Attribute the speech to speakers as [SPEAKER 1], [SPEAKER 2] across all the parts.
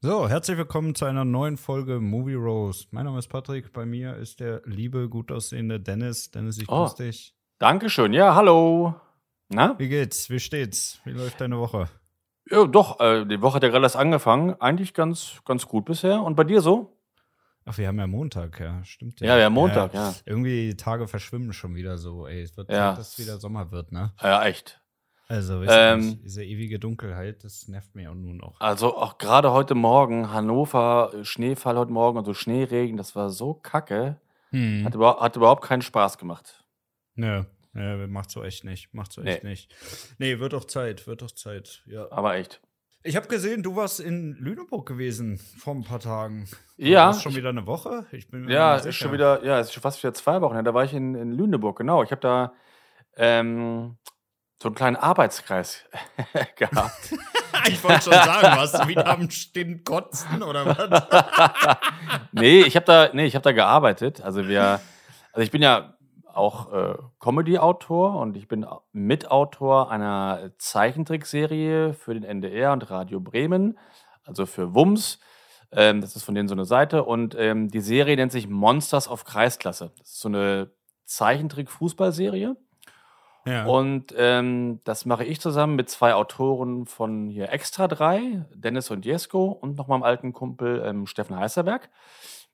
[SPEAKER 1] So, herzlich willkommen zu einer neuen Folge Movie Rose. Mein Name ist Patrick, bei mir ist der liebe, gut aussehende Dennis. Dennis, ich
[SPEAKER 2] Oh.
[SPEAKER 1] grüße dich.
[SPEAKER 2] Dankeschön, ja, hallo. Na?
[SPEAKER 1] Wie geht's? Wie steht's? Wie läuft deine Woche?
[SPEAKER 2] Ja, doch, äh, die Woche hat ja gerade erst angefangen. Eigentlich ganz, ganz gut bisher. Und bei dir so?
[SPEAKER 1] Ach, wir haben ja Montag, ja, stimmt
[SPEAKER 2] Ja, wir haben Montag, ja.
[SPEAKER 1] Irgendwie die Tage verschwimmen schon wieder so, ey. Es wird
[SPEAKER 2] Ja.
[SPEAKER 1] Zeit, dass es wieder Sommer wird, ne?
[SPEAKER 2] Ja, echt.
[SPEAKER 1] Also, weißt
[SPEAKER 2] Ähm.
[SPEAKER 1] diese ewige Dunkelheit, das nervt mir auch nun noch.
[SPEAKER 2] Also auch gerade heute Morgen, Hannover, äh, Schneefall heute Morgen und so Schneeregen, das war so kacke.
[SPEAKER 1] Hm.
[SPEAKER 2] Hat, überhaupt, hat überhaupt keinen Spaß gemacht.
[SPEAKER 1] Nö, nö, macht so echt nicht. Macht so echt
[SPEAKER 2] Nee.
[SPEAKER 1] nicht. Nee, wird doch Zeit, wird doch Zeit, ja.
[SPEAKER 2] Aber echt.
[SPEAKER 1] Ich habe gesehen, du warst in Lüneburg gewesen vor ein paar Tagen.
[SPEAKER 2] Ja,
[SPEAKER 1] War das schon wieder eine Woche? Ich bin
[SPEAKER 2] Ja, es ist schon wieder, ja, es ist schon fast wieder zwei Wochen. her. Da war ich in, in Lüneburg, genau. Ich habe da ähm, so einen kleinen Arbeitskreis gehabt.
[SPEAKER 1] Ich wollte schon sagen, warst du wieder am Stehen kotzen oder was?
[SPEAKER 2] nee, ich habe da, nee, ich habe da gearbeitet. Also wir, also ich bin ja auch äh, Comedy-Autor und ich bin Mitautor einer Zeichentrickserie für den NDR und Radio Bremen, also für WUMS. Ähm, das ist von denen so eine Seite und ähm, die Serie nennt sich Monsters auf Kreisklasse. Das ist so eine Zeichentrick-Fußballserie. Und ähm, das mache ich zusammen mit zwei Autoren von hier Extra 3, Dennis und Jesko und noch meinem alten Kumpel ähm, Steffen Heißerberg.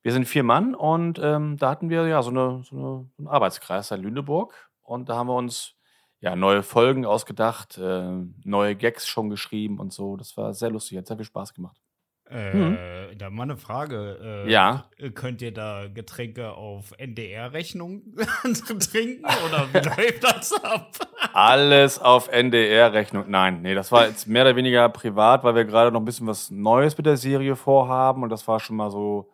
[SPEAKER 2] Wir sind vier Mann und ähm, da hatten wir ja so, eine, so, eine, einen Arbeitskreis in Lüneburg und da haben wir uns ja neue Folgen ausgedacht, äh, neue Gags schon geschrieben und so. Das war sehr lustig, hat sehr viel Spaß gemacht.
[SPEAKER 1] Äh, Da mal eine Frage. Äh,
[SPEAKER 2] Mhm. Ja.
[SPEAKER 1] Könnt ihr da Getränke auf NDR-Rechnung trinken oder wie läuft das ab?
[SPEAKER 2] Alles auf NDR-Rechnung. Nein, nee, das war jetzt mehr oder weniger privat, weil wir gerade noch ein bisschen was Neues mit der Serie vorhaben und das war schon mal so,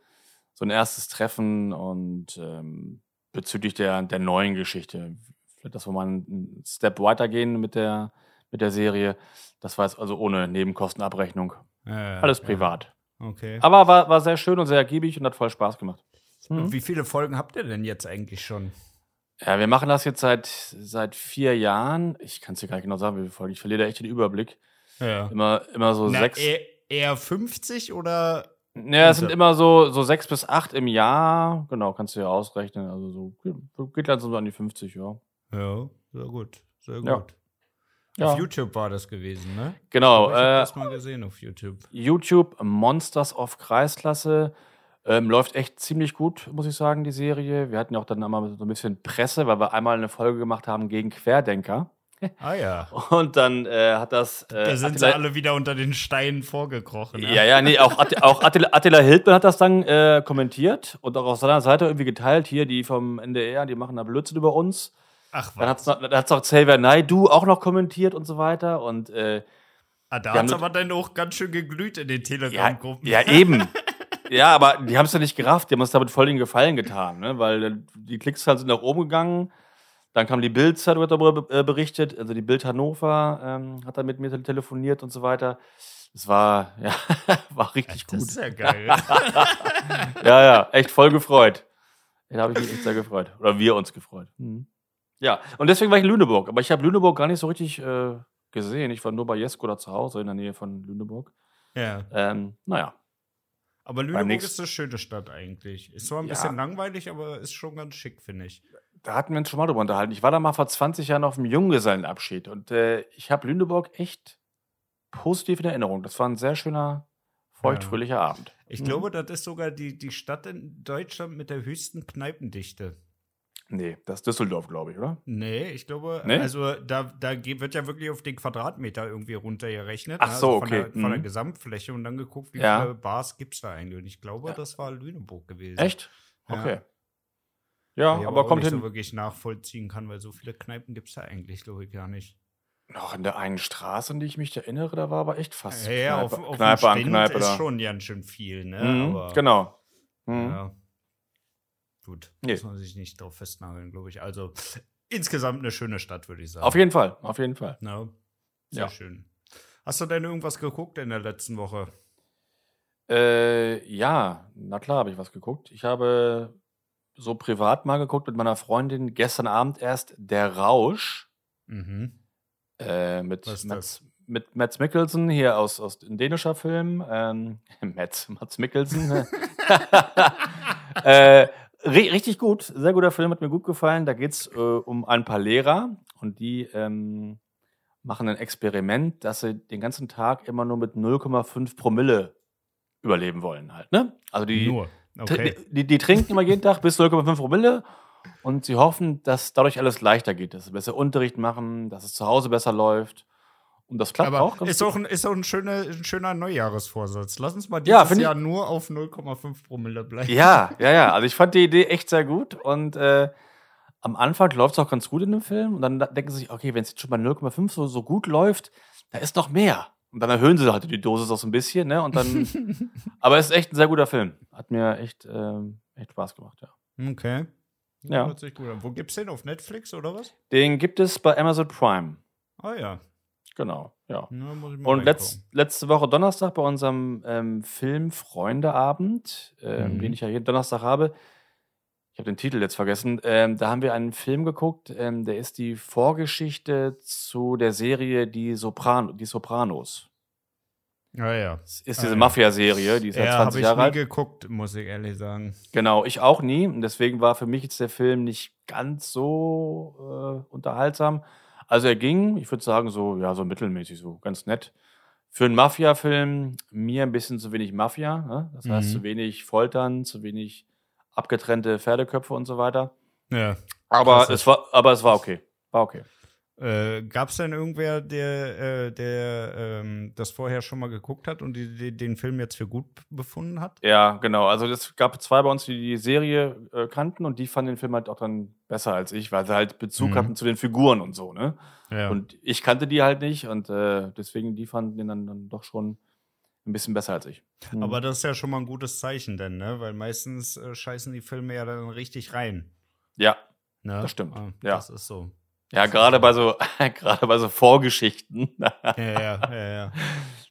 [SPEAKER 2] so ein erstes Treffen und ähm, bezüglich der, der neuen Geschichte. Vielleicht, dass wir mal einen Step weitergehen mit der, mit der Serie. Das war jetzt also ohne Nebenkostenabrechnung.
[SPEAKER 1] Äh,
[SPEAKER 2] Alles privat.
[SPEAKER 1] Ja. Okay.
[SPEAKER 2] Aber war, war sehr schön und sehr ergiebig und hat voll Spaß gemacht.
[SPEAKER 1] Und Wie viele Folgen habt ihr denn jetzt eigentlich schon?
[SPEAKER 2] Ja, wir machen das jetzt seit, seit vier Jahren. Ich kann es dir gar nicht genau sagen, wie viele Folgen. Ich verliere da echt den Überblick.
[SPEAKER 1] Ja.
[SPEAKER 2] Immer, immer so
[SPEAKER 1] Na,
[SPEAKER 2] sechs.
[SPEAKER 1] eher, eher 50 oder?
[SPEAKER 2] Ja, es sind immer so, so sechs bis acht im Jahr. Genau, kannst du ja ausrechnen. Also so geht dann so an die 50, ja.
[SPEAKER 1] Ja, sehr gut. Sehr gut.
[SPEAKER 2] Ja. Ja.
[SPEAKER 1] Auf YouTube war das gewesen, ne?
[SPEAKER 2] Genau,
[SPEAKER 1] ich hab
[SPEAKER 2] äh,
[SPEAKER 1] das mal gesehen auf YouTube.
[SPEAKER 2] YouTube Monsters of Kreisklasse. Ähm, läuft echt ziemlich gut, muss ich sagen, die Serie. Wir hatten ja auch dann einmal so ein bisschen Presse, weil wir einmal eine Folge gemacht haben gegen Querdenker.
[SPEAKER 1] Ah ja.
[SPEAKER 2] Und dann äh, hat das. Äh,
[SPEAKER 1] Da sind
[SPEAKER 2] Attila-
[SPEAKER 1] sie alle wieder unter den Steinen vorgekrochen.
[SPEAKER 2] Ja, ja, nee, auch, Att- auch Attila, Attila Hildmann hat das dann äh, kommentiert und auch auf seiner Seite irgendwie geteilt. Hier, die vom NDR, die machen da Blödsinn über uns.
[SPEAKER 1] Ach
[SPEAKER 2] Dann
[SPEAKER 1] was.
[SPEAKER 2] hat es noch, dann hat's noch Xavier Naidu auch noch kommentiert und so weiter. Und äh,
[SPEAKER 1] Ah, da hat
[SPEAKER 2] haben
[SPEAKER 1] aber dann auch ganz schön geglüht in den
[SPEAKER 2] ja,
[SPEAKER 1] Telegram-Gruppen.
[SPEAKER 2] ja, eben. ja, aber die haben es ja nicht gerafft. Die haben uns damit voll den Gefallen getan, ne? weil äh, die Klickszahlen sind nach oben gegangen. Dann kam die Bild-Zeitung hat darüber be- äh, berichtet. Also die Bild Hannover ähm, hat dann mit mir telefoniert und so weiter. Es war, ja, war richtig
[SPEAKER 1] Das
[SPEAKER 2] gut.
[SPEAKER 1] ist ja geil.
[SPEAKER 2] Ja, ja, echt voll gefreut. Da habe ich mich echt sehr gefreut. Oder wir uns gefreut. Mhm. Ja, und deswegen war ich in Lüneburg. Aber ich habe Lüneburg gar nicht so richtig äh, gesehen. Ich war nur bei Jesko da zu Hause in der Nähe von Lüneburg.
[SPEAKER 1] ja.
[SPEAKER 2] Ähm, naja.
[SPEAKER 1] Aber Lüneburg ist eine schöne Stadt eigentlich. Ist zwar ein
[SPEAKER 2] Ja.
[SPEAKER 1] bisschen langweilig, aber ist schon ganz schick, finde ich.
[SPEAKER 2] Da hatten wir uns schon mal drüber unterhalten. Ich war da mal vor 20 Jahren auf dem Junggesellenabschied und äh, ich habe Lüneburg echt positiv in Erinnerung. Das war ein sehr schöner, feuchtfröhlicher Abend.
[SPEAKER 1] Ich
[SPEAKER 2] Mhm.
[SPEAKER 1] glaube, das ist sogar die, die Stadt in Deutschland mit der höchsten Kneipendichte.
[SPEAKER 2] Nee, das ist Düsseldorf, glaube ich, oder?
[SPEAKER 1] Nee, ich glaube,
[SPEAKER 2] Nee?
[SPEAKER 1] also da, da wird ja wirklich auf den Quadratmeter irgendwie runtergerechnet.
[SPEAKER 2] Ach
[SPEAKER 1] ne?
[SPEAKER 2] so,
[SPEAKER 1] also von
[SPEAKER 2] okay.
[SPEAKER 1] Der, von der
[SPEAKER 2] Mhm.
[SPEAKER 1] Gesamtfläche und dann geguckt, wie
[SPEAKER 2] Ja.
[SPEAKER 1] viele Bars gibt es da eigentlich. Und ich glaube,
[SPEAKER 2] Ja.
[SPEAKER 1] das war Lüneburg gewesen.
[SPEAKER 2] Echt?
[SPEAKER 1] Ja.
[SPEAKER 2] Okay. Ja,
[SPEAKER 1] Die
[SPEAKER 2] aber
[SPEAKER 1] auch
[SPEAKER 2] kommt
[SPEAKER 1] nicht
[SPEAKER 2] hin.
[SPEAKER 1] so wirklich nachvollziehen kann, weil so viele Kneipen gibt es da eigentlich, glaube ich, gar nicht.
[SPEAKER 2] Noch in der einen Straße, an die ich mich erinnere, da war aber echt fast
[SPEAKER 1] Ja, ja, auf,
[SPEAKER 2] Kneipe,
[SPEAKER 1] auf
[SPEAKER 2] Kneipe an Kneipe
[SPEAKER 1] ist
[SPEAKER 2] da.
[SPEAKER 1] schon ganz schön viel, ne?
[SPEAKER 2] Mhm,
[SPEAKER 1] Aber,
[SPEAKER 2] genau. Mhm.
[SPEAKER 1] Ja. Gut,
[SPEAKER 2] Nee.
[SPEAKER 1] muss man sich nicht drauf festnageln, glaube ich. Also insgesamt eine schöne Stadt, würde ich sagen.
[SPEAKER 2] Auf jeden Fall, auf jeden Fall.
[SPEAKER 1] Ja, sehr
[SPEAKER 2] Ja.
[SPEAKER 1] schön. Hast du denn irgendwas geguckt in der letzten Woche?
[SPEAKER 2] Äh, ja, na klar habe ich was geguckt. Ich habe so privat mal geguckt mit meiner Freundin gestern Abend erst Der Rausch
[SPEAKER 1] Mhm.
[SPEAKER 2] äh, mit Mats, mit Mats Mikkelsen hier aus, aus ein dänischer Film. Ähm, Mats, Mats Mikkelsen. äh, richtig gut, sehr guter Film, hat mir gut gefallen. Da geht es äh, um ein paar Lehrer und die ähm, machen ein Experiment, dass sie den ganzen Tag immer nur mit 0,5 Promille überleben wollen halt. Ne? Also die,
[SPEAKER 1] Nur. Okay.
[SPEAKER 2] die, die, die trinken immer jeden Tag bis 0,5 Promille und sie hoffen, dass dadurch alles leichter geht, dass sie besser Unterricht machen, dass es zu Hause besser läuft. Und das klappt
[SPEAKER 1] Aber
[SPEAKER 2] auch
[SPEAKER 1] ist
[SPEAKER 2] gut.
[SPEAKER 1] auch ein, ist auch ein, schöner, ein schöner Neujahresvorsatz. Lass uns mal
[SPEAKER 2] Ja,
[SPEAKER 1] dieses
[SPEAKER 2] ich-
[SPEAKER 1] Jahr nur auf 0,5 Promille bleiben.
[SPEAKER 2] Ja, ja, ja. Also ich fand die Idee echt sehr gut und äh, am Anfang läuft es auch ganz gut in dem Film und dann da- denken sie sich, okay, wenn es jetzt schon bei 0,5 so, so gut läuft, da ist noch mehr. Und dann erhöhen sie halt die Dosis auch so ein bisschen, ne? Und dann. aber es ist echt ein sehr guter Film. Hat mir echt, ähm, echt Spaß gemacht, ja.
[SPEAKER 1] Okay.
[SPEAKER 2] Ja.
[SPEAKER 1] Hört sich gut an. Wo gibt's den? Auf Netflix oder was?
[SPEAKER 2] Den gibt es bei Amazon Prime.
[SPEAKER 1] Ah ja.
[SPEAKER 2] Genau, ja.
[SPEAKER 1] Na, ich
[SPEAKER 2] Und letzt, letzte Woche Donnerstag bei unserem ähm, Film-Freunde-Abend, ähm,
[SPEAKER 1] Mhm.
[SPEAKER 2] den ich ja jeden Donnerstag habe, ich habe den Titel jetzt vergessen, ähm, da haben wir einen Film geguckt, ähm, der ist die Vorgeschichte zu der Serie Die, Sopran die Sopranos.
[SPEAKER 1] Ah ja.
[SPEAKER 2] Das ist
[SPEAKER 1] Ah,
[SPEAKER 2] diese
[SPEAKER 1] ja.
[SPEAKER 2] Mafia-Serie, die ist ja
[SPEAKER 1] Ja, habe
[SPEAKER 2] 20
[SPEAKER 1] ich
[SPEAKER 2] Jahre
[SPEAKER 1] nie
[SPEAKER 2] alt.
[SPEAKER 1] geguckt, muss ich ehrlich sagen.
[SPEAKER 2] Genau, ich auch nie. Und deswegen war für mich jetzt der Film nicht ganz so äh, unterhaltsam. Also er ging, ich würde sagen, so, ja, so mittelmäßig, so ganz nett. Für einen Mafia-Film mir ein bisschen zu wenig Mafia. Ne? Das heißt,
[SPEAKER 1] Mhm.
[SPEAKER 2] zu wenig Foltern, zu wenig abgetrennte Pferdeköpfe und so weiter.
[SPEAKER 1] Ja.
[SPEAKER 2] Aber
[SPEAKER 1] Klassisch.
[SPEAKER 2] es war, aber es war okay. War okay.
[SPEAKER 1] Äh, Gab es denn irgendwer, der, äh, der ähm, das vorher schon mal geguckt hat und die, die, den Film jetzt für gut befunden hat?
[SPEAKER 2] Ja, genau. Also es gab zwei bei uns, die die Serie äh, kannten und die fanden den Film halt auch dann besser als ich, weil sie halt Bezug
[SPEAKER 1] Mhm.
[SPEAKER 2] hatten zu den Figuren und so, ne?
[SPEAKER 1] Ja.
[SPEAKER 2] Und ich kannte die halt nicht und äh, deswegen, die fanden den dann, dann doch schon ein bisschen besser als ich. Mhm.
[SPEAKER 1] Aber das ist ja schon mal ein gutes Zeichen, denn, ne? Weil meistens äh, scheißen die Filme ja dann richtig rein.
[SPEAKER 2] ja,
[SPEAKER 1] Ne?
[SPEAKER 2] Das stimmt,
[SPEAKER 1] Ah,
[SPEAKER 2] ja.
[SPEAKER 1] Das ist so.
[SPEAKER 2] Ja, gerade bei so, gerade bei so Vorgeschichten,
[SPEAKER 1] Ja, ja, ja, ja.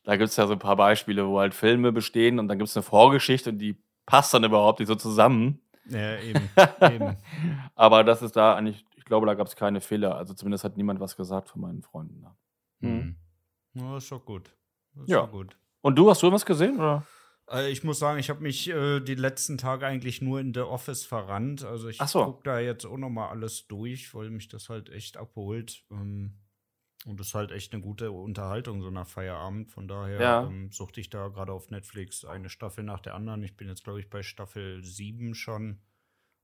[SPEAKER 2] da gibt es ja so ein paar Beispiele, wo halt Filme bestehen und dann gibt es eine Vorgeschichte und die passt dann überhaupt nicht so zusammen.
[SPEAKER 1] Ja, eben. eben.
[SPEAKER 2] Aber das ist da eigentlich, ich glaube, da gab es keine Fehler. Also zumindest hat niemand was gesagt von meinen Freunden. da.
[SPEAKER 1] Mhm. Ja, ist doch gut. Das ist
[SPEAKER 2] Ja.
[SPEAKER 1] doch gut.
[SPEAKER 2] Und du, hast du was gesehen? Oder?
[SPEAKER 1] Äh, Ich muss sagen, ich habe mich äh, die letzten Tage eigentlich nur in The Office verrannt. Also ich
[SPEAKER 2] so.
[SPEAKER 1] gucke da jetzt auch noch mal alles durch, weil mich das halt echt abholt. Ähm, und das ist halt echt eine gute Unterhaltung, so nach Feierabend. Von daher
[SPEAKER 2] Ja.
[SPEAKER 1] ähm, suchte ich da gerade auf Netflix eine Staffel nach der anderen. Ich bin jetzt, glaube ich, bei Staffel 7 schon.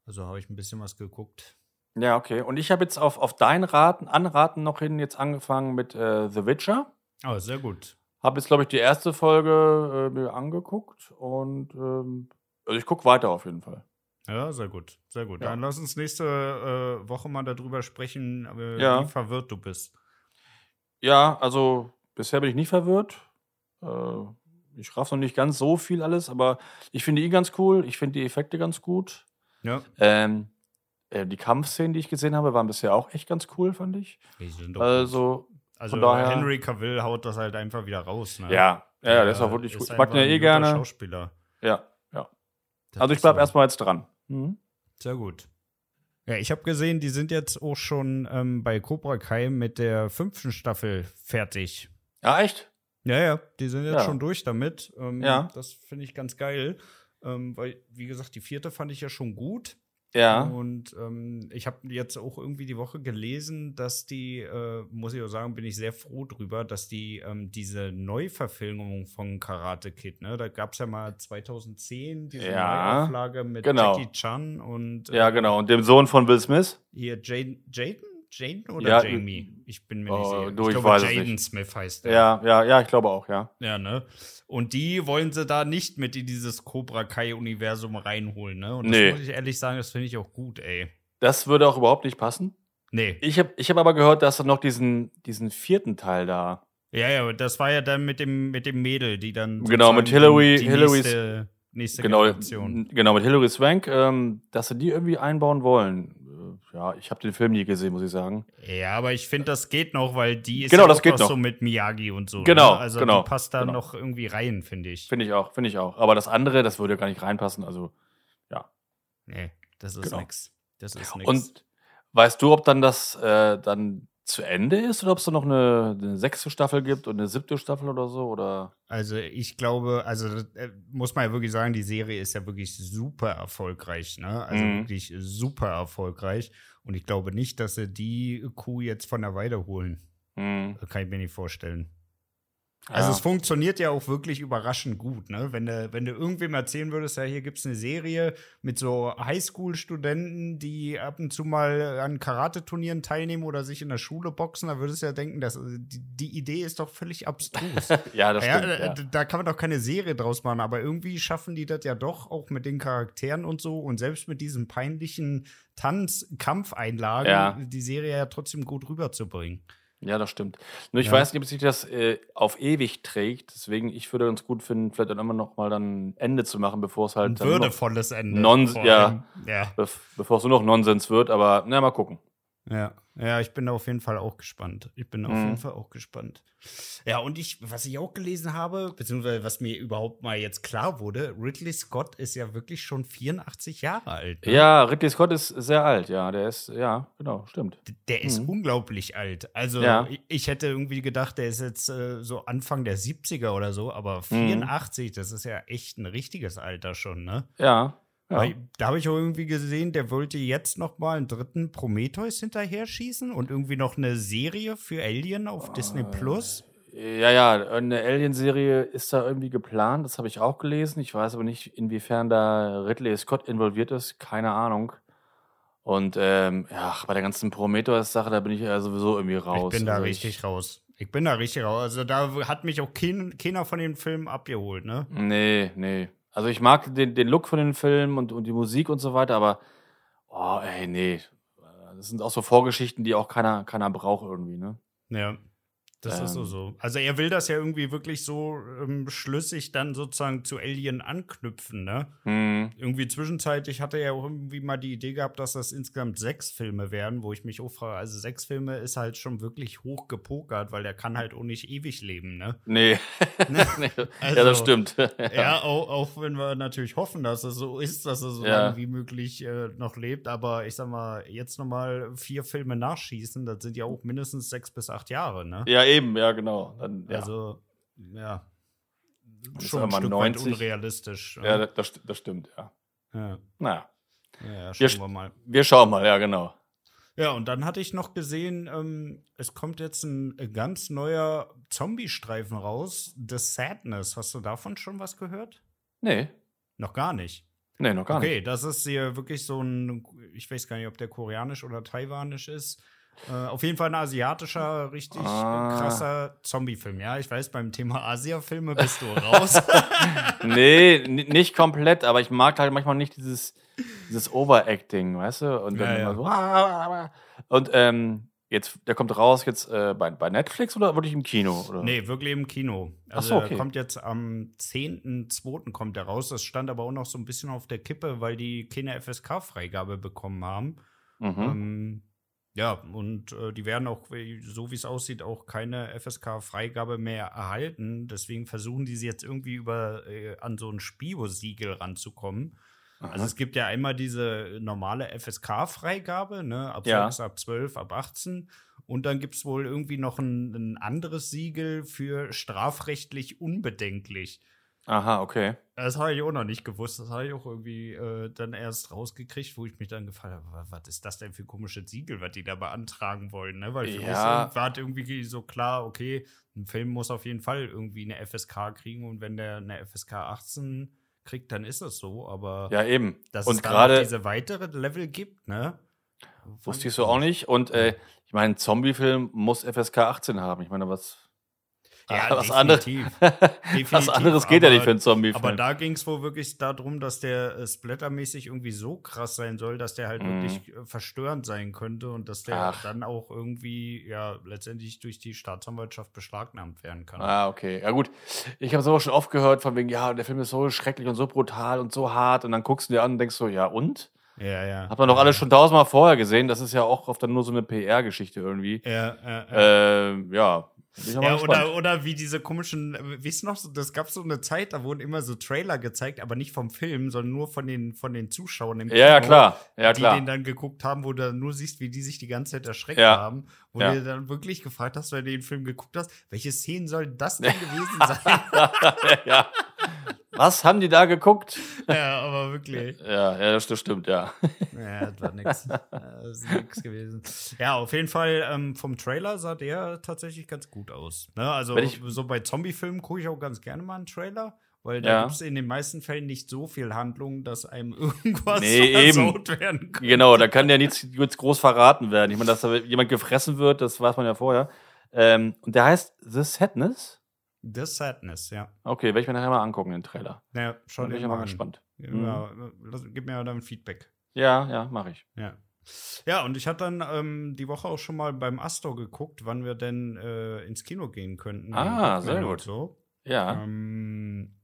[SPEAKER 1] Also habe ich ein bisschen was geguckt.
[SPEAKER 2] Ja, okay. Und ich habe jetzt auf, auf dein Raten, Anraten noch hin jetzt angefangen mit äh, The Witcher.
[SPEAKER 1] Ah, sehr gut.
[SPEAKER 2] Habe jetzt, glaube ich, die erste Folge äh, mir angeguckt und ähm, also ich gucke weiter auf jeden Fall.
[SPEAKER 1] Ja, sehr gut. Sehr gut.
[SPEAKER 2] Ja.
[SPEAKER 1] Dann lass uns nächste äh, Woche mal darüber sprechen, äh,
[SPEAKER 2] Ja.
[SPEAKER 1] wie verwirrt du bist.
[SPEAKER 2] Ja, also bisher bin ich nicht verwirrt. Äh, ich raff noch nicht ganz so viel alles, aber ich finde ihn ganz cool. Ich finde die Effekte ganz gut.
[SPEAKER 1] Ja.
[SPEAKER 2] Ähm, äh, die Kampfszenen, die ich gesehen habe, waren bisher auch echt ganz cool, fand ich.
[SPEAKER 1] Die sind doch.
[SPEAKER 2] Also,
[SPEAKER 1] Also Henry Cavill haut das halt einfach wieder raus. Ne?
[SPEAKER 2] ja, ja, ja, der ist auch wirklich gut. Ich mag den ja eh gerne.
[SPEAKER 1] Schauspieler.
[SPEAKER 2] Ja, ja.
[SPEAKER 1] Das
[SPEAKER 2] Also ich bleib
[SPEAKER 1] so.
[SPEAKER 2] erstmal jetzt dran. Mhm.
[SPEAKER 1] Sehr gut. Ja, ich habe gesehen, die sind jetzt auch schon ähm, bei Cobra Kai mit der fünften Staffel fertig.
[SPEAKER 2] Ja, echt?
[SPEAKER 1] Ja, ja, die sind jetzt
[SPEAKER 2] Ja.
[SPEAKER 1] schon durch damit. Ähm,
[SPEAKER 2] Ja.
[SPEAKER 1] Das finde ich ganz geil. Ähm, weil, wie gesagt, die vierte fand ich ja schon gut.
[SPEAKER 2] Ja.
[SPEAKER 1] Und ähm, ich habe jetzt auch irgendwie die Woche gelesen, dass die, äh, muss ich auch sagen, bin ich sehr froh drüber, dass die ähm, diese Neuverfilmung von Karate Kid, ne, da gab es ja mal 2010 diese
[SPEAKER 2] Ja,
[SPEAKER 1] Neuauflage mit
[SPEAKER 2] genau.
[SPEAKER 1] Jackie Chan und
[SPEAKER 2] Ja,
[SPEAKER 1] äh,
[SPEAKER 2] genau. Und dem Sohn von Will Smith?
[SPEAKER 1] hier Jaden, Jaden? Jaden oder
[SPEAKER 2] Ja,
[SPEAKER 1] Jamie? Ich bin mir
[SPEAKER 2] oh,
[SPEAKER 1] nicht sicher.
[SPEAKER 2] du, ich
[SPEAKER 1] glaube,
[SPEAKER 2] weiß es
[SPEAKER 1] Jaden. Smith heißt der.
[SPEAKER 2] Ja, ja, ja, ich glaube auch, ja.
[SPEAKER 1] Ja, ne? Und die wollen sie da nicht mit in dieses Cobra Kai-Universum reinholen, ne? Und das
[SPEAKER 2] Nee.
[SPEAKER 1] muss ich ehrlich sagen, das finde ich auch gut, ey.
[SPEAKER 2] Das würde auch überhaupt nicht passen.
[SPEAKER 1] Nee.
[SPEAKER 2] Ich habe ich hab aber gehört, dass er noch diesen, diesen vierten Teil da.
[SPEAKER 1] Ja, ja, das war ja dann mit dem, mit dem Mädel, die dann.
[SPEAKER 2] Genau, mit Hillary- Hillarys-
[SPEAKER 1] nächste, nächste
[SPEAKER 2] Genau,
[SPEAKER 1] Generation.
[SPEAKER 2] genau, mit Hilary Swank, ähm, dass sie die irgendwie einbauen wollen. Ja, ich habe den Film nie gesehen, muss ich sagen.
[SPEAKER 1] Ja, aber ich finde, das geht noch, weil die ist
[SPEAKER 2] Genau,
[SPEAKER 1] ja
[SPEAKER 2] das
[SPEAKER 1] auch
[SPEAKER 2] geht
[SPEAKER 1] noch
[SPEAKER 2] noch.
[SPEAKER 1] so mit Miyagi und so.
[SPEAKER 2] Genau,
[SPEAKER 1] ne? Also
[SPEAKER 2] genau,
[SPEAKER 1] die passt da
[SPEAKER 2] genau.
[SPEAKER 1] noch irgendwie rein, finde ich.
[SPEAKER 2] Finde ich auch, finde ich auch. Aber das andere, das würde gar nicht reinpassen. Also, ja.
[SPEAKER 1] Nee, das ist
[SPEAKER 2] Genau.
[SPEAKER 1] nix. Das ist nix.
[SPEAKER 2] Und weißt du, ob dann das, äh, dann zu Ende ist oder ob es da noch eine, eine sechste Staffel gibt und eine siebte Staffel oder so? Oder?
[SPEAKER 1] Also ich glaube, also äh, muss man ja wirklich sagen, die Serie ist ja wirklich super erfolgreich, ne? Also
[SPEAKER 2] Mhm.
[SPEAKER 1] wirklich super erfolgreich. Und ich glaube nicht, dass sie die Kuh jetzt von der Weide holen.
[SPEAKER 2] Hm,
[SPEAKER 1] Kann ich mir nicht vorstellen. Also
[SPEAKER 2] ja.
[SPEAKER 1] es funktioniert ja auch wirklich überraschend gut, ne? Wenn du, wenn du irgendwem erzählen würdest, ja, hier gibt es eine Serie mit so Highschool-Studenten, die ab und zu mal an Karate-Turnieren teilnehmen oder sich in der Schule boxen, da würdest du ja denken, dass, die, die Idee ist doch völlig abstrus.
[SPEAKER 2] ja, das
[SPEAKER 1] ja,
[SPEAKER 2] stimmt.
[SPEAKER 1] äh,
[SPEAKER 2] ja.
[SPEAKER 1] d- da kann man doch keine Serie draus machen, aber irgendwie schaffen die das ja doch auch mit den Charakteren und so und selbst mit diesen peinlichen Tanz-Kampfeinlagen die Serie ja trotzdem gut rüberzubringen.
[SPEAKER 2] Ja, das stimmt. Nur ich
[SPEAKER 1] Ja.
[SPEAKER 2] weiß nicht, ob sich das äh, auf ewig trägt. Deswegen, ich würde ganz gut finden, vielleicht dann immer noch mal dann ein Ende zu machen, bevor es halt
[SPEAKER 1] Ein würdevolles Ende.
[SPEAKER 2] Non-
[SPEAKER 1] vor
[SPEAKER 2] ja.
[SPEAKER 1] ja.
[SPEAKER 2] bev- bevor es nur noch Nonsens wird. Aber na, mal gucken.
[SPEAKER 1] Ja, ja, ich bin da auf jeden Fall auch gespannt. Ich bin auf
[SPEAKER 2] Mhm.
[SPEAKER 1] jeden Fall auch gespannt. Ja, und ich, was ich auch gelesen habe, beziehungsweise was mir überhaupt mal jetzt klar wurde, Ridley Scott ist ja wirklich schon 84 Jahre alt. ne?
[SPEAKER 2] Ja, Ridley Scott ist sehr alt. Ja, der ist, ja, genau, stimmt.
[SPEAKER 1] Der ist
[SPEAKER 2] Mhm.
[SPEAKER 1] unglaublich alt. Also
[SPEAKER 2] Ja.
[SPEAKER 1] ich, ich hätte irgendwie gedacht, der ist jetzt äh, so Anfang der 70er oder so, aber 84, das ist ja echt ein richtiges Alter schon, ne?
[SPEAKER 2] Ja. Ja.
[SPEAKER 1] Da habe ich auch irgendwie gesehen, der wollte jetzt noch mal einen dritten Prometheus hinterher schießen und irgendwie noch eine Serie für Alien auf Disney Plus.
[SPEAKER 2] Ja, ja, eine Alien-Serie ist da irgendwie geplant, das habe ich auch gelesen. Ich weiß aber nicht, inwiefern da Ridley Scott involviert ist, keine Ahnung. Und ähm, ja, bei der ganzen Prometheus-Sache, da bin ich ja sowieso irgendwie raus.
[SPEAKER 1] ich bin da
[SPEAKER 2] Also
[SPEAKER 1] richtig raus. Ich bin da richtig raus. Also da hat mich auch kein, keiner von den Filmen abgeholt, ne?
[SPEAKER 2] Nee, nee. Also ich mag den, den Look von den Filmen und, und die Musik und so weiter, aber oh, ey, nee. Das sind auch so Vorgeschichten, die auch keiner, keiner braucht irgendwie, ne?
[SPEAKER 1] Ja. Das ist so
[SPEAKER 2] Ähm.
[SPEAKER 1] so. Also er will das ja irgendwie wirklich so ähm, schlüssig dann sozusagen zu Alien anknüpfen, ne?
[SPEAKER 2] Hm.
[SPEAKER 1] Irgendwie zwischenzeitlich hatte er auch irgendwie mal die Idee gehabt, dass das insgesamt sechs Filme werden, wo ich mich auch frage, also sechs Filme ist halt schon wirklich hoch gepokert, weil der kann halt auch nicht ewig leben, ne?
[SPEAKER 2] Nee. nee. ja,
[SPEAKER 1] Also,
[SPEAKER 2] das stimmt.
[SPEAKER 1] Ja, auch, auch wenn wir natürlich hoffen, dass es so ist, dass er so
[SPEAKER 2] Ja.
[SPEAKER 1] lange wie möglich äh, noch lebt. Aber ich sag mal, jetzt noch mal vier Filme nachschießen, das sind ja auch mindestens sechs bis acht Jahre, ne?
[SPEAKER 2] Ja, eben, ja, genau. Dann, ja.
[SPEAKER 1] Also, ja.
[SPEAKER 2] ist
[SPEAKER 1] Schon ein
[SPEAKER 2] aber
[SPEAKER 1] Stück
[SPEAKER 2] 90.
[SPEAKER 1] weit unrealistisch.
[SPEAKER 2] ja, das, das das stimmt, ja.
[SPEAKER 1] ja.
[SPEAKER 2] Naja,
[SPEAKER 1] ja, ja
[SPEAKER 2] Wir
[SPEAKER 1] schauen wir mal.
[SPEAKER 2] wir schauen mal, ja, genau.
[SPEAKER 1] Ja, und dann hatte ich noch gesehen, ähm, es kommt jetzt ein äh, ganz neuer Zombie-Streifen raus, The Sadness. Hast du davon schon was gehört?
[SPEAKER 2] Nee,
[SPEAKER 1] Noch gar nicht.
[SPEAKER 2] nee, noch gar
[SPEAKER 1] okay, das ist hier wirklich so ein, ich weiß gar nicht, ob der koreanisch oder taiwanisch ist. Äh, auf jeden Fall ein asiatischer, richtig
[SPEAKER 2] Ah.
[SPEAKER 1] krasser Zombie-Film. Ja, ich weiß, beim Thema Asia-Filme bist du raus.
[SPEAKER 2] Nee, nicht komplett, aber ich mag halt manchmal nicht dieses, dieses Overacting, weißt du? Und dann
[SPEAKER 1] Ja, ja.
[SPEAKER 2] so. "Ah, Und ähm, jetzt, der kommt raus jetzt äh, bei, bei Netflix oder wirklich im Kino? Oder?
[SPEAKER 1] nee, wirklich im Kino.
[SPEAKER 2] Ach
[SPEAKER 1] Also
[SPEAKER 2] so, okay.
[SPEAKER 1] der kommt jetzt am 10.2. kommt der raus. Das stand aber auch noch so ein bisschen auf der Kippe, weil die keine FSK-Freigabe bekommen haben.
[SPEAKER 2] Mhm.
[SPEAKER 1] Ähm, ja, und äh, die werden auch, so wie es aussieht, auch keine FSK-Freigabe mehr erhalten. Deswegen versuchen die sie jetzt irgendwie über äh, an so ein Spio-Siegel ranzukommen. Also
[SPEAKER 2] Aha.
[SPEAKER 1] es gibt ja einmal diese normale FSK-Freigabe, ne, ab
[SPEAKER 2] Ja.
[SPEAKER 1] 6, ab 12, ab 18. Und dann gibt es wohl irgendwie noch ein, ein anderes Siegel für strafrechtlich unbedenklich.
[SPEAKER 2] Aha, okay.
[SPEAKER 1] Das habe ich auch noch nicht gewusst. Das habe ich auch irgendwie äh, dann erst rausgekriegt, wo ich mich dann gefragt habe, wa- was ist das denn für komische Siegel, was die da beantragen wollen? Ne? Weil für
[SPEAKER 2] Ja.
[SPEAKER 1] mich war irgendwie so klar, okay, ein Film muss auf jeden Fall irgendwie eine FSK kriegen und wenn der eine FSK 18 kriegt, dann ist das so. Aber
[SPEAKER 2] Ja, eben.
[SPEAKER 1] dass
[SPEAKER 2] Und
[SPEAKER 1] es
[SPEAKER 2] gerade
[SPEAKER 1] diese weitere Level gibt, ne?
[SPEAKER 2] wusste ich so auch nicht. Und äh, ich meine, ein Zombie-Film muss FSK 18 haben. Ich meine, was,
[SPEAKER 1] Ja,
[SPEAKER 2] was, anderes,
[SPEAKER 1] definitiv.
[SPEAKER 2] was
[SPEAKER 1] Definitiv,
[SPEAKER 2] anderes geht ja nicht
[SPEAKER 1] aber-
[SPEAKER 2] für einen Zombie-Film.
[SPEAKER 1] Aber da ging es wohl wirklich darum, dass der äh, splattermäßig irgendwie so krass sein soll, dass der halt
[SPEAKER 2] Mhm.
[SPEAKER 1] wirklich äh, verstörend sein könnte und dass der
[SPEAKER 2] Ach.
[SPEAKER 1] dann auch irgendwie, ja, letztendlich durch die Staatsanwaltschaft beschlagnahmt werden kann.
[SPEAKER 2] Ah, okay. Ja, gut. Ich habe es aber schon oft gehört, von wegen, ja, der Film ist so schrecklich und so brutal und so hart. Und dann guckst du dir an und denkst so, ja, und?
[SPEAKER 1] Ja, ja.
[SPEAKER 2] Hat man doch alles schon tausendmal vorher gesehen. Das ist ja auch oft dann nur so eine PR-Geschichte irgendwie.
[SPEAKER 1] Ja, ja, ja.
[SPEAKER 2] Ähm, ja,
[SPEAKER 1] Ja, oder, oder wie diese komischen, wie ist noch so, das gab so eine Zeit, da wurden immer so Trailer gezeigt, aber nicht vom Film, sondern nur von den, von den Zuschauern im
[SPEAKER 2] Kino. Ja, ja, klar. Ja,
[SPEAKER 1] die
[SPEAKER 2] klar.
[SPEAKER 1] den dann geguckt haben, wo du dann nur siehst, wie die sich die ganze Zeit erschreckt
[SPEAKER 2] Ja.
[SPEAKER 1] haben. Wo
[SPEAKER 2] Ja.
[SPEAKER 1] du dann wirklich gefragt hast, wenn du den Film geguckt hast, welche Szenen soll das denn gewesen sein?
[SPEAKER 2] ja. Was haben die da geguckt?
[SPEAKER 1] ja, aber wirklich.
[SPEAKER 2] Ja, ja, das, das stimmt, ja.
[SPEAKER 1] Ja, das war nix. Das ist nix gewesen. Ja, auf jeden Fall ähm, vom Trailer sah der tatsächlich ganz gut aus. Ne? Also
[SPEAKER 2] ich-
[SPEAKER 1] so bei Zombie-Filmen gucke ich auch ganz gerne mal einen Trailer, weil da
[SPEAKER 2] Ja.
[SPEAKER 1] gibt es in den meisten Fällen nicht so viel Handlung, dass einem irgendwas
[SPEAKER 2] Nee, eben.
[SPEAKER 1] versaut werden kann.
[SPEAKER 2] Genau, da kann ja nichts groß verraten werden. Ich meine, dass da jemand gefressen wird, das weiß man ja vorher. Ähm, und der heißt The Sadness.
[SPEAKER 1] The Sadness, ja.
[SPEAKER 2] Okay, werde ich mir nachher mal angucken, den Trailer.
[SPEAKER 1] Ja,
[SPEAKER 2] Da bin ich ja
[SPEAKER 1] mal
[SPEAKER 2] mal
[SPEAKER 1] an.
[SPEAKER 2] gespannt.
[SPEAKER 1] Gib
[SPEAKER 2] Mhm.
[SPEAKER 1] gib mir dann Feedback.
[SPEAKER 2] Ja, ja, mache ich.
[SPEAKER 1] Ja. Ja, und ich hatte dann ähm, die Woche auch schon mal beim Astor geguckt, wann wir denn äh, ins Kino gehen könnten.
[SPEAKER 2] Ah, sehr gut.
[SPEAKER 1] So.
[SPEAKER 2] Ja.
[SPEAKER 1] Ähm,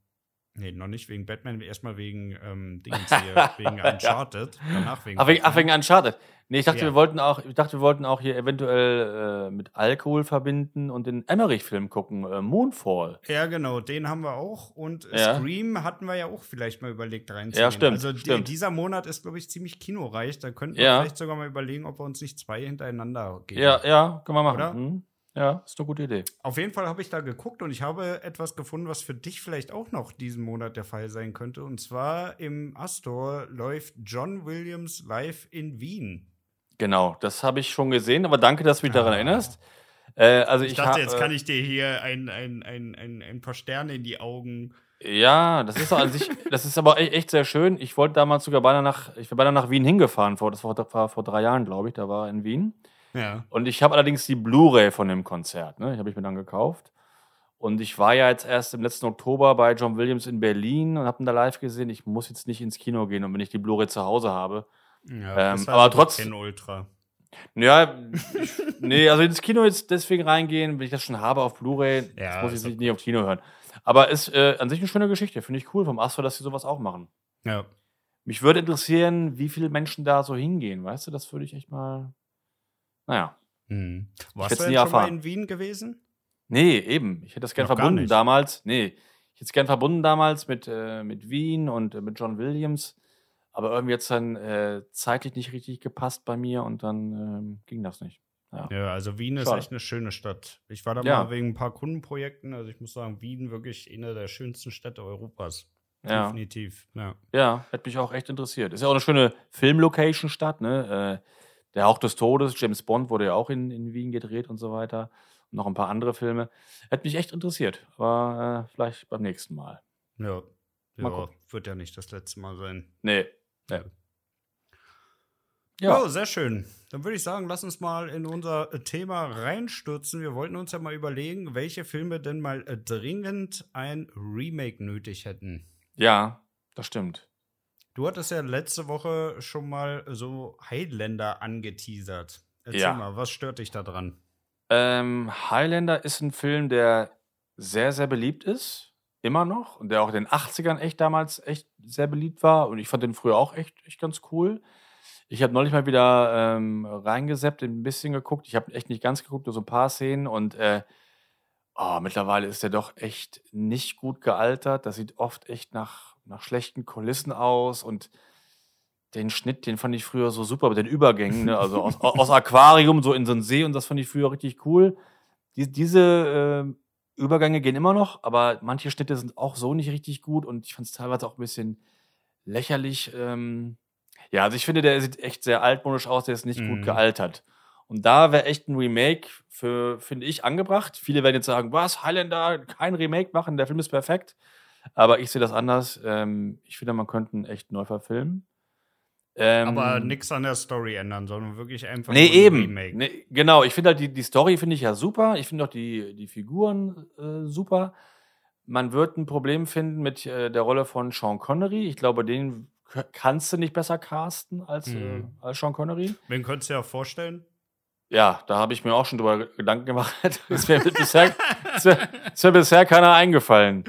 [SPEAKER 1] nee, noch nicht wegen Batman, erstmal wegen ähm, Dingens hier, wegen Uncharted. Danach wegen.
[SPEAKER 2] Ach, wegen, ach, wegen Uncharted. Nee, ich dachte,
[SPEAKER 1] Ja.
[SPEAKER 2] wir wollten auch, ich dachte, wir wollten auch hier eventuell äh, mit Alkohol verbinden und den Emmerich-Film gucken, äh, Moonfall.
[SPEAKER 1] Ja, genau, den haben wir auch. Und
[SPEAKER 2] Ja.
[SPEAKER 1] Scream hatten wir ja auch vielleicht mal überlegt reinzunehmen.
[SPEAKER 2] Ja, stimmt,
[SPEAKER 1] Also
[SPEAKER 2] stimmt.
[SPEAKER 1] dieser Monat ist, glaube ich, ziemlich kinoreich. Da könnten wir
[SPEAKER 2] Ja.
[SPEAKER 1] vielleicht sogar mal überlegen, ob wir uns nicht zwei hintereinander geben.
[SPEAKER 2] Ja, ja, können wir machen.
[SPEAKER 1] Oder?
[SPEAKER 2] Hm? Ja, ist eine gute Idee.
[SPEAKER 1] Auf jeden Fall habe ich da geguckt und ich habe etwas gefunden, was für dich vielleicht auch noch diesen Monat der Fall sein könnte. Und zwar im Astor läuft John Williams live in Wien.
[SPEAKER 2] Genau, das habe ich schon gesehen, aber danke, dass du mich daran
[SPEAKER 1] Ah.
[SPEAKER 2] erinnerst. Äh, also ich,
[SPEAKER 1] Ich dachte,
[SPEAKER 2] hab,
[SPEAKER 1] jetzt
[SPEAKER 2] äh,
[SPEAKER 1] kann ich dir hier ein, ein, ein, ein, ein paar Sterne in die Augen.
[SPEAKER 2] Ja, das ist an sich, das ist aber e- echt sehr schön. Ich wollte damals sogar beinahe nach, ich bin beinahe nach Wien hingefahren, vor, das war, vor drei Jahren, glaube ich, da war er in Wien.
[SPEAKER 1] Ja.
[SPEAKER 2] Und ich habe allerdings die Blu-ray von dem Konzert, ne? Die habe ich mir dann gekauft. Und ich war ja jetzt erst im letzten Oktober bei John Williams in Berlin und habe ihn da live gesehen. Ich muss jetzt nicht ins Kino gehen und wenn ich die Blu-ray zu Hause habe.
[SPEAKER 1] ja
[SPEAKER 2] Ähm, aber trotz-
[SPEAKER 1] Kein Ultra.
[SPEAKER 2] Ja, nee, also ins Kino jetzt deswegen reingehen, wenn ich das schon habe auf Blu-ray,
[SPEAKER 1] Ja,
[SPEAKER 2] das muss ich
[SPEAKER 1] okay.
[SPEAKER 2] nicht auf Kino hören. Aber ist äh, an sich eine schöne Geschichte, finde ich cool vom Astro, dass sie sowas auch machen.
[SPEAKER 1] Ja.
[SPEAKER 2] Mich würde interessieren, wie viele Menschen da so hingehen, weißt du? Das würde ich echt mal. Naja.
[SPEAKER 1] Hm. Warst du denn schon mal
[SPEAKER 2] erfahren.
[SPEAKER 1] in Wien gewesen?
[SPEAKER 2] Nee, eben. Ich hätte das gern
[SPEAKER 1] Noch
[SPEAKER 2] verbunden damals. Nee, ich hätte es gern verbunden damals mit, äh, mit Wien und äh, mit John Williams. Aber irgendwie jetzt dann äh, zeitlich nicht richtig gepasst bei mir und dann ähm, ging das nicht.
[SPEAKER 1] Ja, also Wien ist
[SPEAKER 2] Schade.
[SPEAKER 1] echt eine schöne Stadt. Ich war da
[SPEAKER 2] Ja.
[SPEAKER 1] mal wegen ein paar Kundenprojekten. Also ich muss sagen, Wien wirklich eine der schönsten Städte Europas.
[SPEAKER 2] Ja.
[SPEAKER 1] Definitiv. Ja.
[SPEAKER 2] Ja, hätte mich auch echt interessiert. Ist ja auch eine schöne Filmlocation-Stadt, ne? Äh, der Hauch des Todes, James Bond wurde ja auch in, in Wien gedreht und so weiter. Und noch ein paar andere Filme. Hätte mich echt interessiert. Aber äh, vielleicht beim nächsten Mal.
[SPEAKER 1] Ja.
[SPEAKER 2] Mal
[SPEAKER 1] ja wird ja nicht das letzte Mal sein.
[SPEAKER 2] Nee. nee.
[SPEAKER 1] Ja,
[SPEAKER 2] Ja.
[SPEAKER 1] sehr schön. Dann würde ich sagen, lass uns mal in unser äh, Thema reinstürzen. Wir wollten uns ja mal überlegen, welche Filme denn mal äh, dringend ein Remake nötig hätten.
[SPEAKER 2] Ja, das stimmt.
[SPEAKER 1] Du hattest ja letzte Woche schon mal so Highlander angeteasert. Erzähl
[SPEAKER 2] Ja.
[SPEAKER 1] mal, was stört dich da dran?
[SPEAKER 2] Ähm, Highlander ist ein Film, der sehr, sehr beliebt ist. Immer noch. Und der auch in den 80ern echt damals echt sehr beliebt war. Und ich fand den früher auch echt, echt ganz cool. Ich habe neulich mal wieder ähm, reingeseppt, ein bisschen geguckt. Ich habe echt nicht ganz geguckt, nur so ein paar Szenen. Und äh, oh, mittlerweile ist der doch echt nicht gut gealtert. Das sieht oft echt nach, nach schlechten Kulissen aus. Und den Schnitt, den fand ich früher so super mit den Übergängen. Ne? Also aus, aus Aquarium so in so einen See. Und das fand ich früher richtig cool. Die, diese äh, Übergänge gehen immer noch, aber manche Schnitte sind auch so nicht richtig gut. Und ich fand es teilweise auch ein bisschen lächerlich. Ähm, ja, also ich finde, der sieht echt sehr altmodisch aus, der ist nicht
[SPEAKER 1] Mhm.
[SPEAKER 2] gut gealtert. Und da wäre echt ein Remake für, finde ich, angebracht. Viele werden jetzt sagen, was, Highlander, kein Remake machen, der Film ist perfekt. Aber ich sehe das anders. Ähm, ich finde, man könnte ihn echt neu verfilmen. Ähm,
[SPEAKER 1] Aber nichts an der Story ändern, sondern wirklich einfach
[SPEAKER 2] Nee,
[SPEAKER 1] nur ein
[SPEAKER 2] eben.
[SPEAKER 1] Remake.
[SPEAKER 2] Nee, genau, ich finde halt die, die Story finde ich ja super. Ich finde auch die, die Figuren äh, super. Man wird ein Problem finden mit äh, der Rolle von Sean Connery. Ich glaube, den kannst du nicht besser casten als, äh,
[SPEAKER 1] Mhm.
[SPEAKER 2] als Sean Connery.
[SPEAKER 1] Wen könntest du dir vorstellen?
[SPEAKER 2] Ja, da habe ich mir auch schon drüber Gedanken gemacht. ist mir bisher, ist mir bisher keiner eingefallen.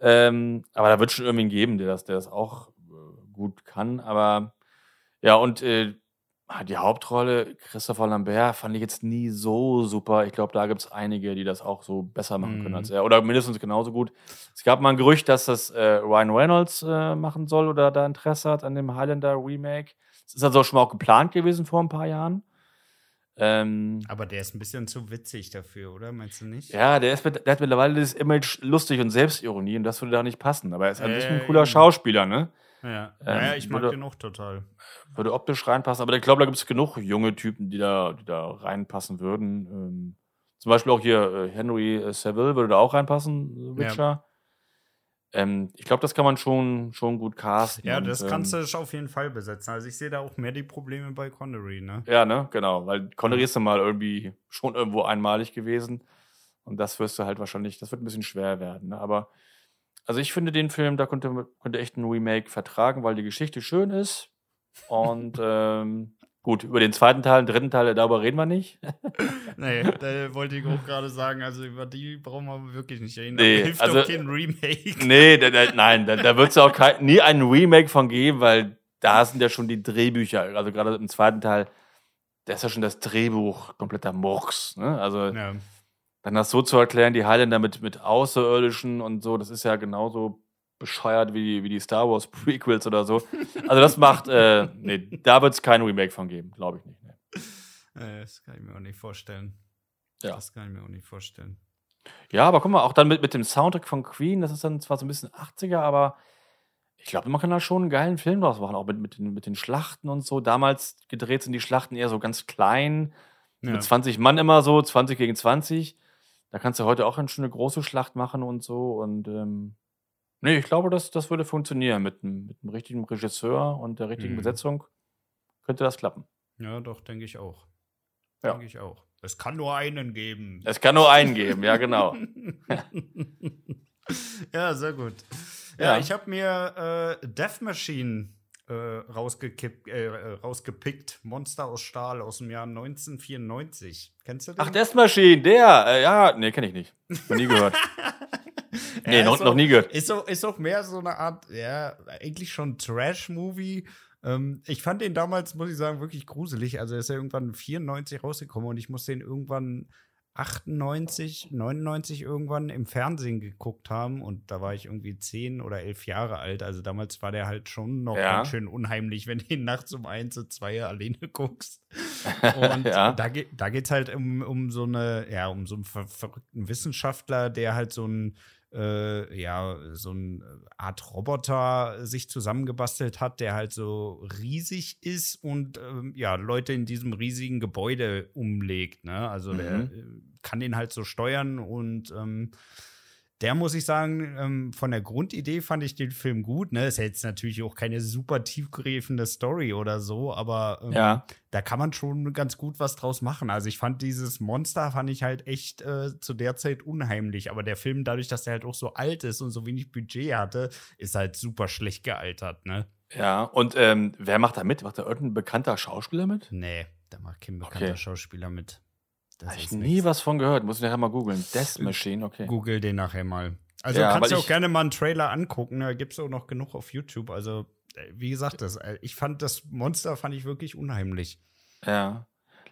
[SPEAKER 2] Ähm, aber da wird schon irgendwen geben, der das, der das auch äh, gut kann. Aber ja, und äh, die Hauptrolle, Christopher Lambert, fand ich jetzt nie so super. Ich glaube, da gibt es einige, die das auch so besser machen können
[SPEAKER 1] Mhm.
[SPEAKER 2] als er. Oder mindestens genauso gut. Es gab mal ein Gerücht, dass das äh, Ryan Reynolds äh, machen soll oder da Interesse hat an dem Highlander Remake. Das ist also schon mal auch geplant gewesen vor ein paar Jahren. Ähm,
[SPEAKER 1] Aber der ist ein bisschen zu witzig dafür, oder? Meinst du nicht?
[SPEAKER 2] ja, der, ist mit, der hat mittlerweile das Image lustig und Selbstironie und das würde da nicht passen. Aber er ist an sich ein cooler
[SPEAKER 1] eben.
[SPEAKER 2] Schauspieler, ne?
[SPEAKER 1] Ja,
[SPEAKER 2] Ähm,
[SPEAKER 1] naja, ich mag
[SPEAKER 2] würde-
[SPEAKER 1] den auch total.
[SPEAKER 2] würde optisch reinpassen. Aber ich glaube, da gibt es genug junge Typen, die da, die da reinpassen würden. Ähm, zum Beispiel auch hier äh, Henry äh, Saville würde da auch reinpassen, äh,
[SPEAKER 1] Ja.
[SPEAKER 2] Ähm, ich glaube, das kann man schon, schon gut casten.
[SPEAKER 1] Ja,
[SPEAKER 2] und,
[SPEAKER 1] das kannst
[SPEAKER 2] ähm,
[SPEAKER 1] du auf jeden Fall besetzen. Also ich sehe da auch mehr die Probleme bei Connery, ne?
[SPEAKER 2] Ja, ne, genau. Weil Connery ist ja mal irgendwie schon irgendwo einmalig gewesen. Und das wirst du halt wahrscheinlich, das wird ein bisschen schwer werden. Ne? Aber also ich finde den Film, da könnte, könnte echt ein Remake vertragen, weil die Geschichte schön ist. Und ähm, gut, über den zweiten Teil, den dritten Teil, darüber reden wir nicht.
[SPEAKER 1] Nee, da wollte ich auch gerade sagen, also über die brauchen wir wirklich nicht reden.
[SPEAKER 2] Nee,
[SPEAKER 1] Da hilft
[SPEAKER 2] also-
[SPEAKER 1] doch kein Remake.
[SPEAKER 2] Nee, da, da, nein, da, da wird es auch kein, nie ein Remake von geben, weil da sind ja schon die Drehbücher, also gerade im zweiten Teil, da ist ja schon das Drehbuch kompletter Murks. Ne? Also
[SPEAKER 1] Ja.
[SPEAKER 2] dann das so zu erklären, die Highlander mit, mit Außerirdischen und so, das ist ja genauso bescheuert wie die, wie die Star Wars Prequels oder so. Also das macht, äh, nee, da wird es kein Remake von geben, glaube ich nicht. Nee.
[SPEAKER 1] Äh, Das kann ich mir auch nicht vorstellen.
[SPEAKER 2] Ja.
[SPEAKER 1] Das kann ich mir auch nicht vorstellen.
[SPEAKER 2] Ja, aber guck mal, auch dann mit, mit dem Soundtrack von Queen, das ist dann zwar so ein bisschen 80er, aber ich glaube, man kann da schon einen geilen Film draus machen, auch mit, mit, den, mit den Schlachten und so. Damals gedreht sind die Schlachten eher so ganz klein,
[SPEAKER 1] Ja.
[SPEAKER 2] mit 20 Mann immer so, 20 gegen 20. Da kannst du heute auch eine schöne große Schlacht machen und so. Und ähm, nee, ich glaube, das, das würde funktionieren. Mit einem, mit einem richtigen Regisseur und der richtigen
[SPEAKER 1] Mhm.
[SPEAKER 2] Besetzung könnte das klappen.
[SPEAKER 1] ja, doch, denke ich auch.
[SPEAKER 2] Ja.
[SPEAKER 1] Denke ich auch. Es kann nur einen geben.
[SPEAKER 2] Es kann nur einen geben, ja, genau.
[SPEAKER 1] ja, sehr gut. Ja,
[SPEAKER 2] Ja.
[SPEAKER 1] ich habe mir äh, Death Machine äh, rausgekippt, äh, äh, rausgepickt. Monster aus Stahl aus dem Jahr 1994. Kennst du den?
[SPEAKER 2] Ach, Death Machine, der, äh, ja, nee, kenne ich nicht. Noch nie gehört. nee, noch,
[SPEAKER 1] ist
[SPEAKER 2] noch
[SPEAKER 1] auch-
[SPEAKER 2] nie gehört.
[SPEAKER 1] Ist auch, ist auch mehr so eine Art, ja, eigentlich schon Trash-Movie. Ähm, ich fand den damals, muss ich sagen, wirklich gruselig. Also er ist ja irgendwann 94 rausgekommen und ich muss den irgendwann 98, 99 irgendwann im Fernsehen geguckt haben und da war ich irgendwie 10 oder 11 Jahre alt. Also damals war der halt schon noch
[SPEAKER 2] Ja.
[SPEAKER 1] ganz schön unheimlich, wenn du ihn nachts um eins, um zwei alleine guckst. Und
[SPEAKER 2] Ja.
[SPEAKER 1] da, geht da geht's halt um, um so eine, ja, um so einen ver verrückten Wissenschaftler, der halt so ein, äh, ja, so eine Art Roboter sich zusammengebastelt hat, der halt so riesig ist und ähm, ja, Leute in diesem riesigen Gebäude umlegt. Ne? Also der
[SPEAKER 2] Mhm.
[SPEAKER 1] äh, kann den halt so steuern und ähm, der muss ich sagen, ähm, von der Grundidee fand ich den Film gut. Ne? Ist ja jetzt natürlich auch keine super tiefgreifende Story oder so, aber ähm,
[SPEAKER 2] Ja.
[SPEAKER 1] da kann man schon ganz gut was draus machen. Also ich fand dieses Monster, fand ich halt echt äh, zu der Zeit unheimlich. Aber der Film, dadurch, dass der halt auch so alt ist und so wenig Budget hatte, ist halt super schlecht gealtert, ne?
[SPEAKER 2] Ja, und ähm, wer macht da mit? Macht da irgendein bekannter Schauspieler mit?
[SPEAKER 1] Nee, da macht kein bekannter
[SPEAKER 2] Okay.
[SPEAKER 1] Schauspieler mit. Das
[SPEAKER 2] Habe ich nie
[SPEAKER 1] nix.
[SPEAKER 2] was von gehört. Muss ich nachher mal googeln. Death Machine, okay.
[SPEAKER 1] Google den nachher mal. Also
[SPEAKER 2] Ja,
[SPEAKER 1] kannst du auch gerne mal einen Trailer angucken. Da gibt es auch noch genug auf YouTube. Also, äh, wie gesagt, das, äh, ich fand das Monster fand ich wirklich unheimlich.
[SPEAKER 2] Ja.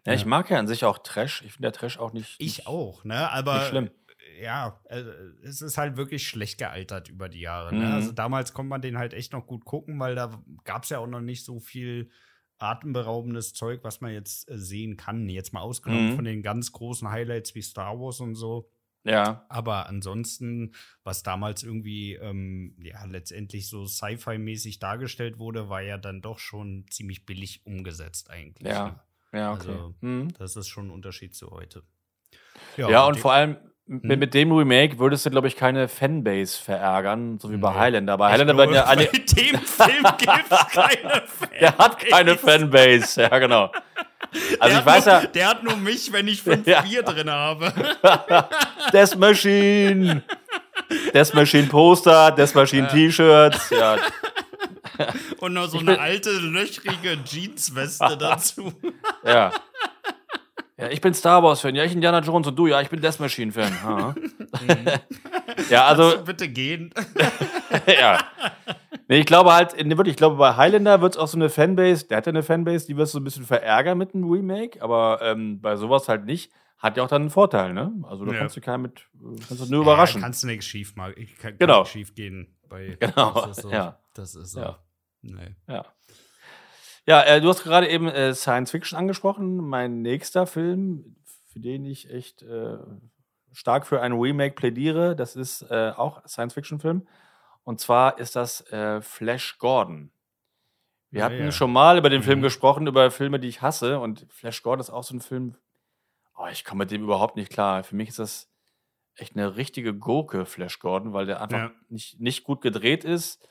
[SPEAKER 2] Ja, ich mag ja an sich auch Trash. Ich finde der Trash auch nicht.
[SPEAKER 1] Ich
[SPEAKER 2] nicht,
[SPEAKER 1] auch, ne? Aber
[SPEAKER 2] Nicht schlimm.
[SPEAKER 1] äh, ja, äh, es ist halt wirklich schlecht gealtert über die Jahre. Ne?
[SPEAKER 2] Mhm.
[SPEAKER 1] Also damals konnte man den halt echt noch gut gucken, weil da gab es ja auch noch nicht so viel atemberaubendes Zeug, was man jetzt äh, sehen kann. Jetzt mal ausgenommen
[SPEAKER 2] Mhm.
[SPEAKER 1] von den ganz großen Highlights wie Star Wars und so.
[SPEAKER 2] Ja.
[SPEAKER 1] Aber ansonsten, was damals irgendwie ähm, ja letztendlich so Sci-Fi-mäßig dargestellt wurde, war ja dann doch schon ziemlich billig umgesetzt eigentlich.
[SPEAKER 2] Ja.
[SPEAKER 1] Ne?
[SPEAKER 2] Ja, okay.
[SPEAKER 1] Also,
[SPEAKER 2] mhm.
[SPEAKER 1] Das ist schon ein Unterschied zu heute.
[SPEAKER 2] Ja, und
[SPEAKER 1] die-
[SPEAKER 2] vor allem mit,
[SPEAKER 1] Hm?
[SPEAKER 2] mit dem Remake würdest du, glaube ich, keine Fanbase verärgern, so wie bei
[SPEAKER 1] Nee.
[SPEAKER 2] Highlander. Bei
[SPEAKER 1] Ich
[SPEAKER 2] Highlander werden ja alle.
[SPEAKER 1] Bei dem Film gibt es keine Fanbase.
[SPEAKER 2] Der hat keine Fanbase, ja, genau. Also
[SPEAKER 1] der
[SPEAKER 2] ich
[SPEAKER 1] hat
[SPEAKER 2] weiß
[SPEAKER 1] nur,
[SPEAKER 2] ja,
[SPEAKER 1] Der hat nur mich, wenn ich fünf
[SPEAKER 2] Ja.
[SPEAKER 1] Bier drin habe.
[SPEAKER 2] Death Machine, Death Machine Poster, Death Machine T-Shirts, ja,
[SPEAKER 1] Und noch so eine alte, löchrige Jeansweste dazu.
[SPEAKER 2] ja. Ja, ich bin Star Wars-Fan, ja, ich Indiana Jones und du, ja, ich bin Death Machine-Fan. Ha. ja,
[SPEAKER 1] Also bitte gehen.
[SPEAKER 2] ja. Nee, ich glaube halt, wirklich, ich glaube, bei Highlander wird es auch so eine Fanbase, der hat ja eine Fanbase, die wirst du so ein bisschen verärgern mit einem Remake, aber ähm, bei sowas halt nicht. Hat ja auch dann einen Vorteil, ne? Also da
[SPEAKER 1] Ja.
[SPEAKER 2] kannst du keinen mit, kannst du nur überraschen.
[SPEAKER 1] Ja, kannst du nichts schief machen. Ich kann, kann
[SPEAKER 2] Genau.
[SPEAKER 1] nichts schief gehen. Bei,
[SPEAKER 2] Genau,
[SPEAKER 1] Das ist so.
[SPEAKER 2] ja.
[SPEAKER 1] Das ist so.
[SPEAKER 2] Ja.
[SPEAKER 1] Nee.
[SPEAKER 2] Ja. Ja, äh, du hast gerade eben äh, Science Fiction angesprochen. Mein nächster Film, für den ich echt äh, stark für ein Remake plädiere, das ist äh, auch Science Fiction Film. Und zwar ist das äh, Flash Gordon. Wir
[SPEAKER 1] Ah,
[SPEAKER 2] hatten
[SPEAKER 1] ja.
[SPEAKER 2] schon mal über den Film
[SPEAKER 1] Mhm.
[SPEAKER 2] gesprochen, über Filme, die ich hasse. Und Flash Gordon ist auch so ein Film. Oh, ich komme mit dem überhaupt nicht klar. Für mich ist das echt eine richtige Gurke, Flash Gordon, weil der einfach
[SPEAKER 1] Ja.
[SPEAKER 2] nicht, nicht gut gedreht ist.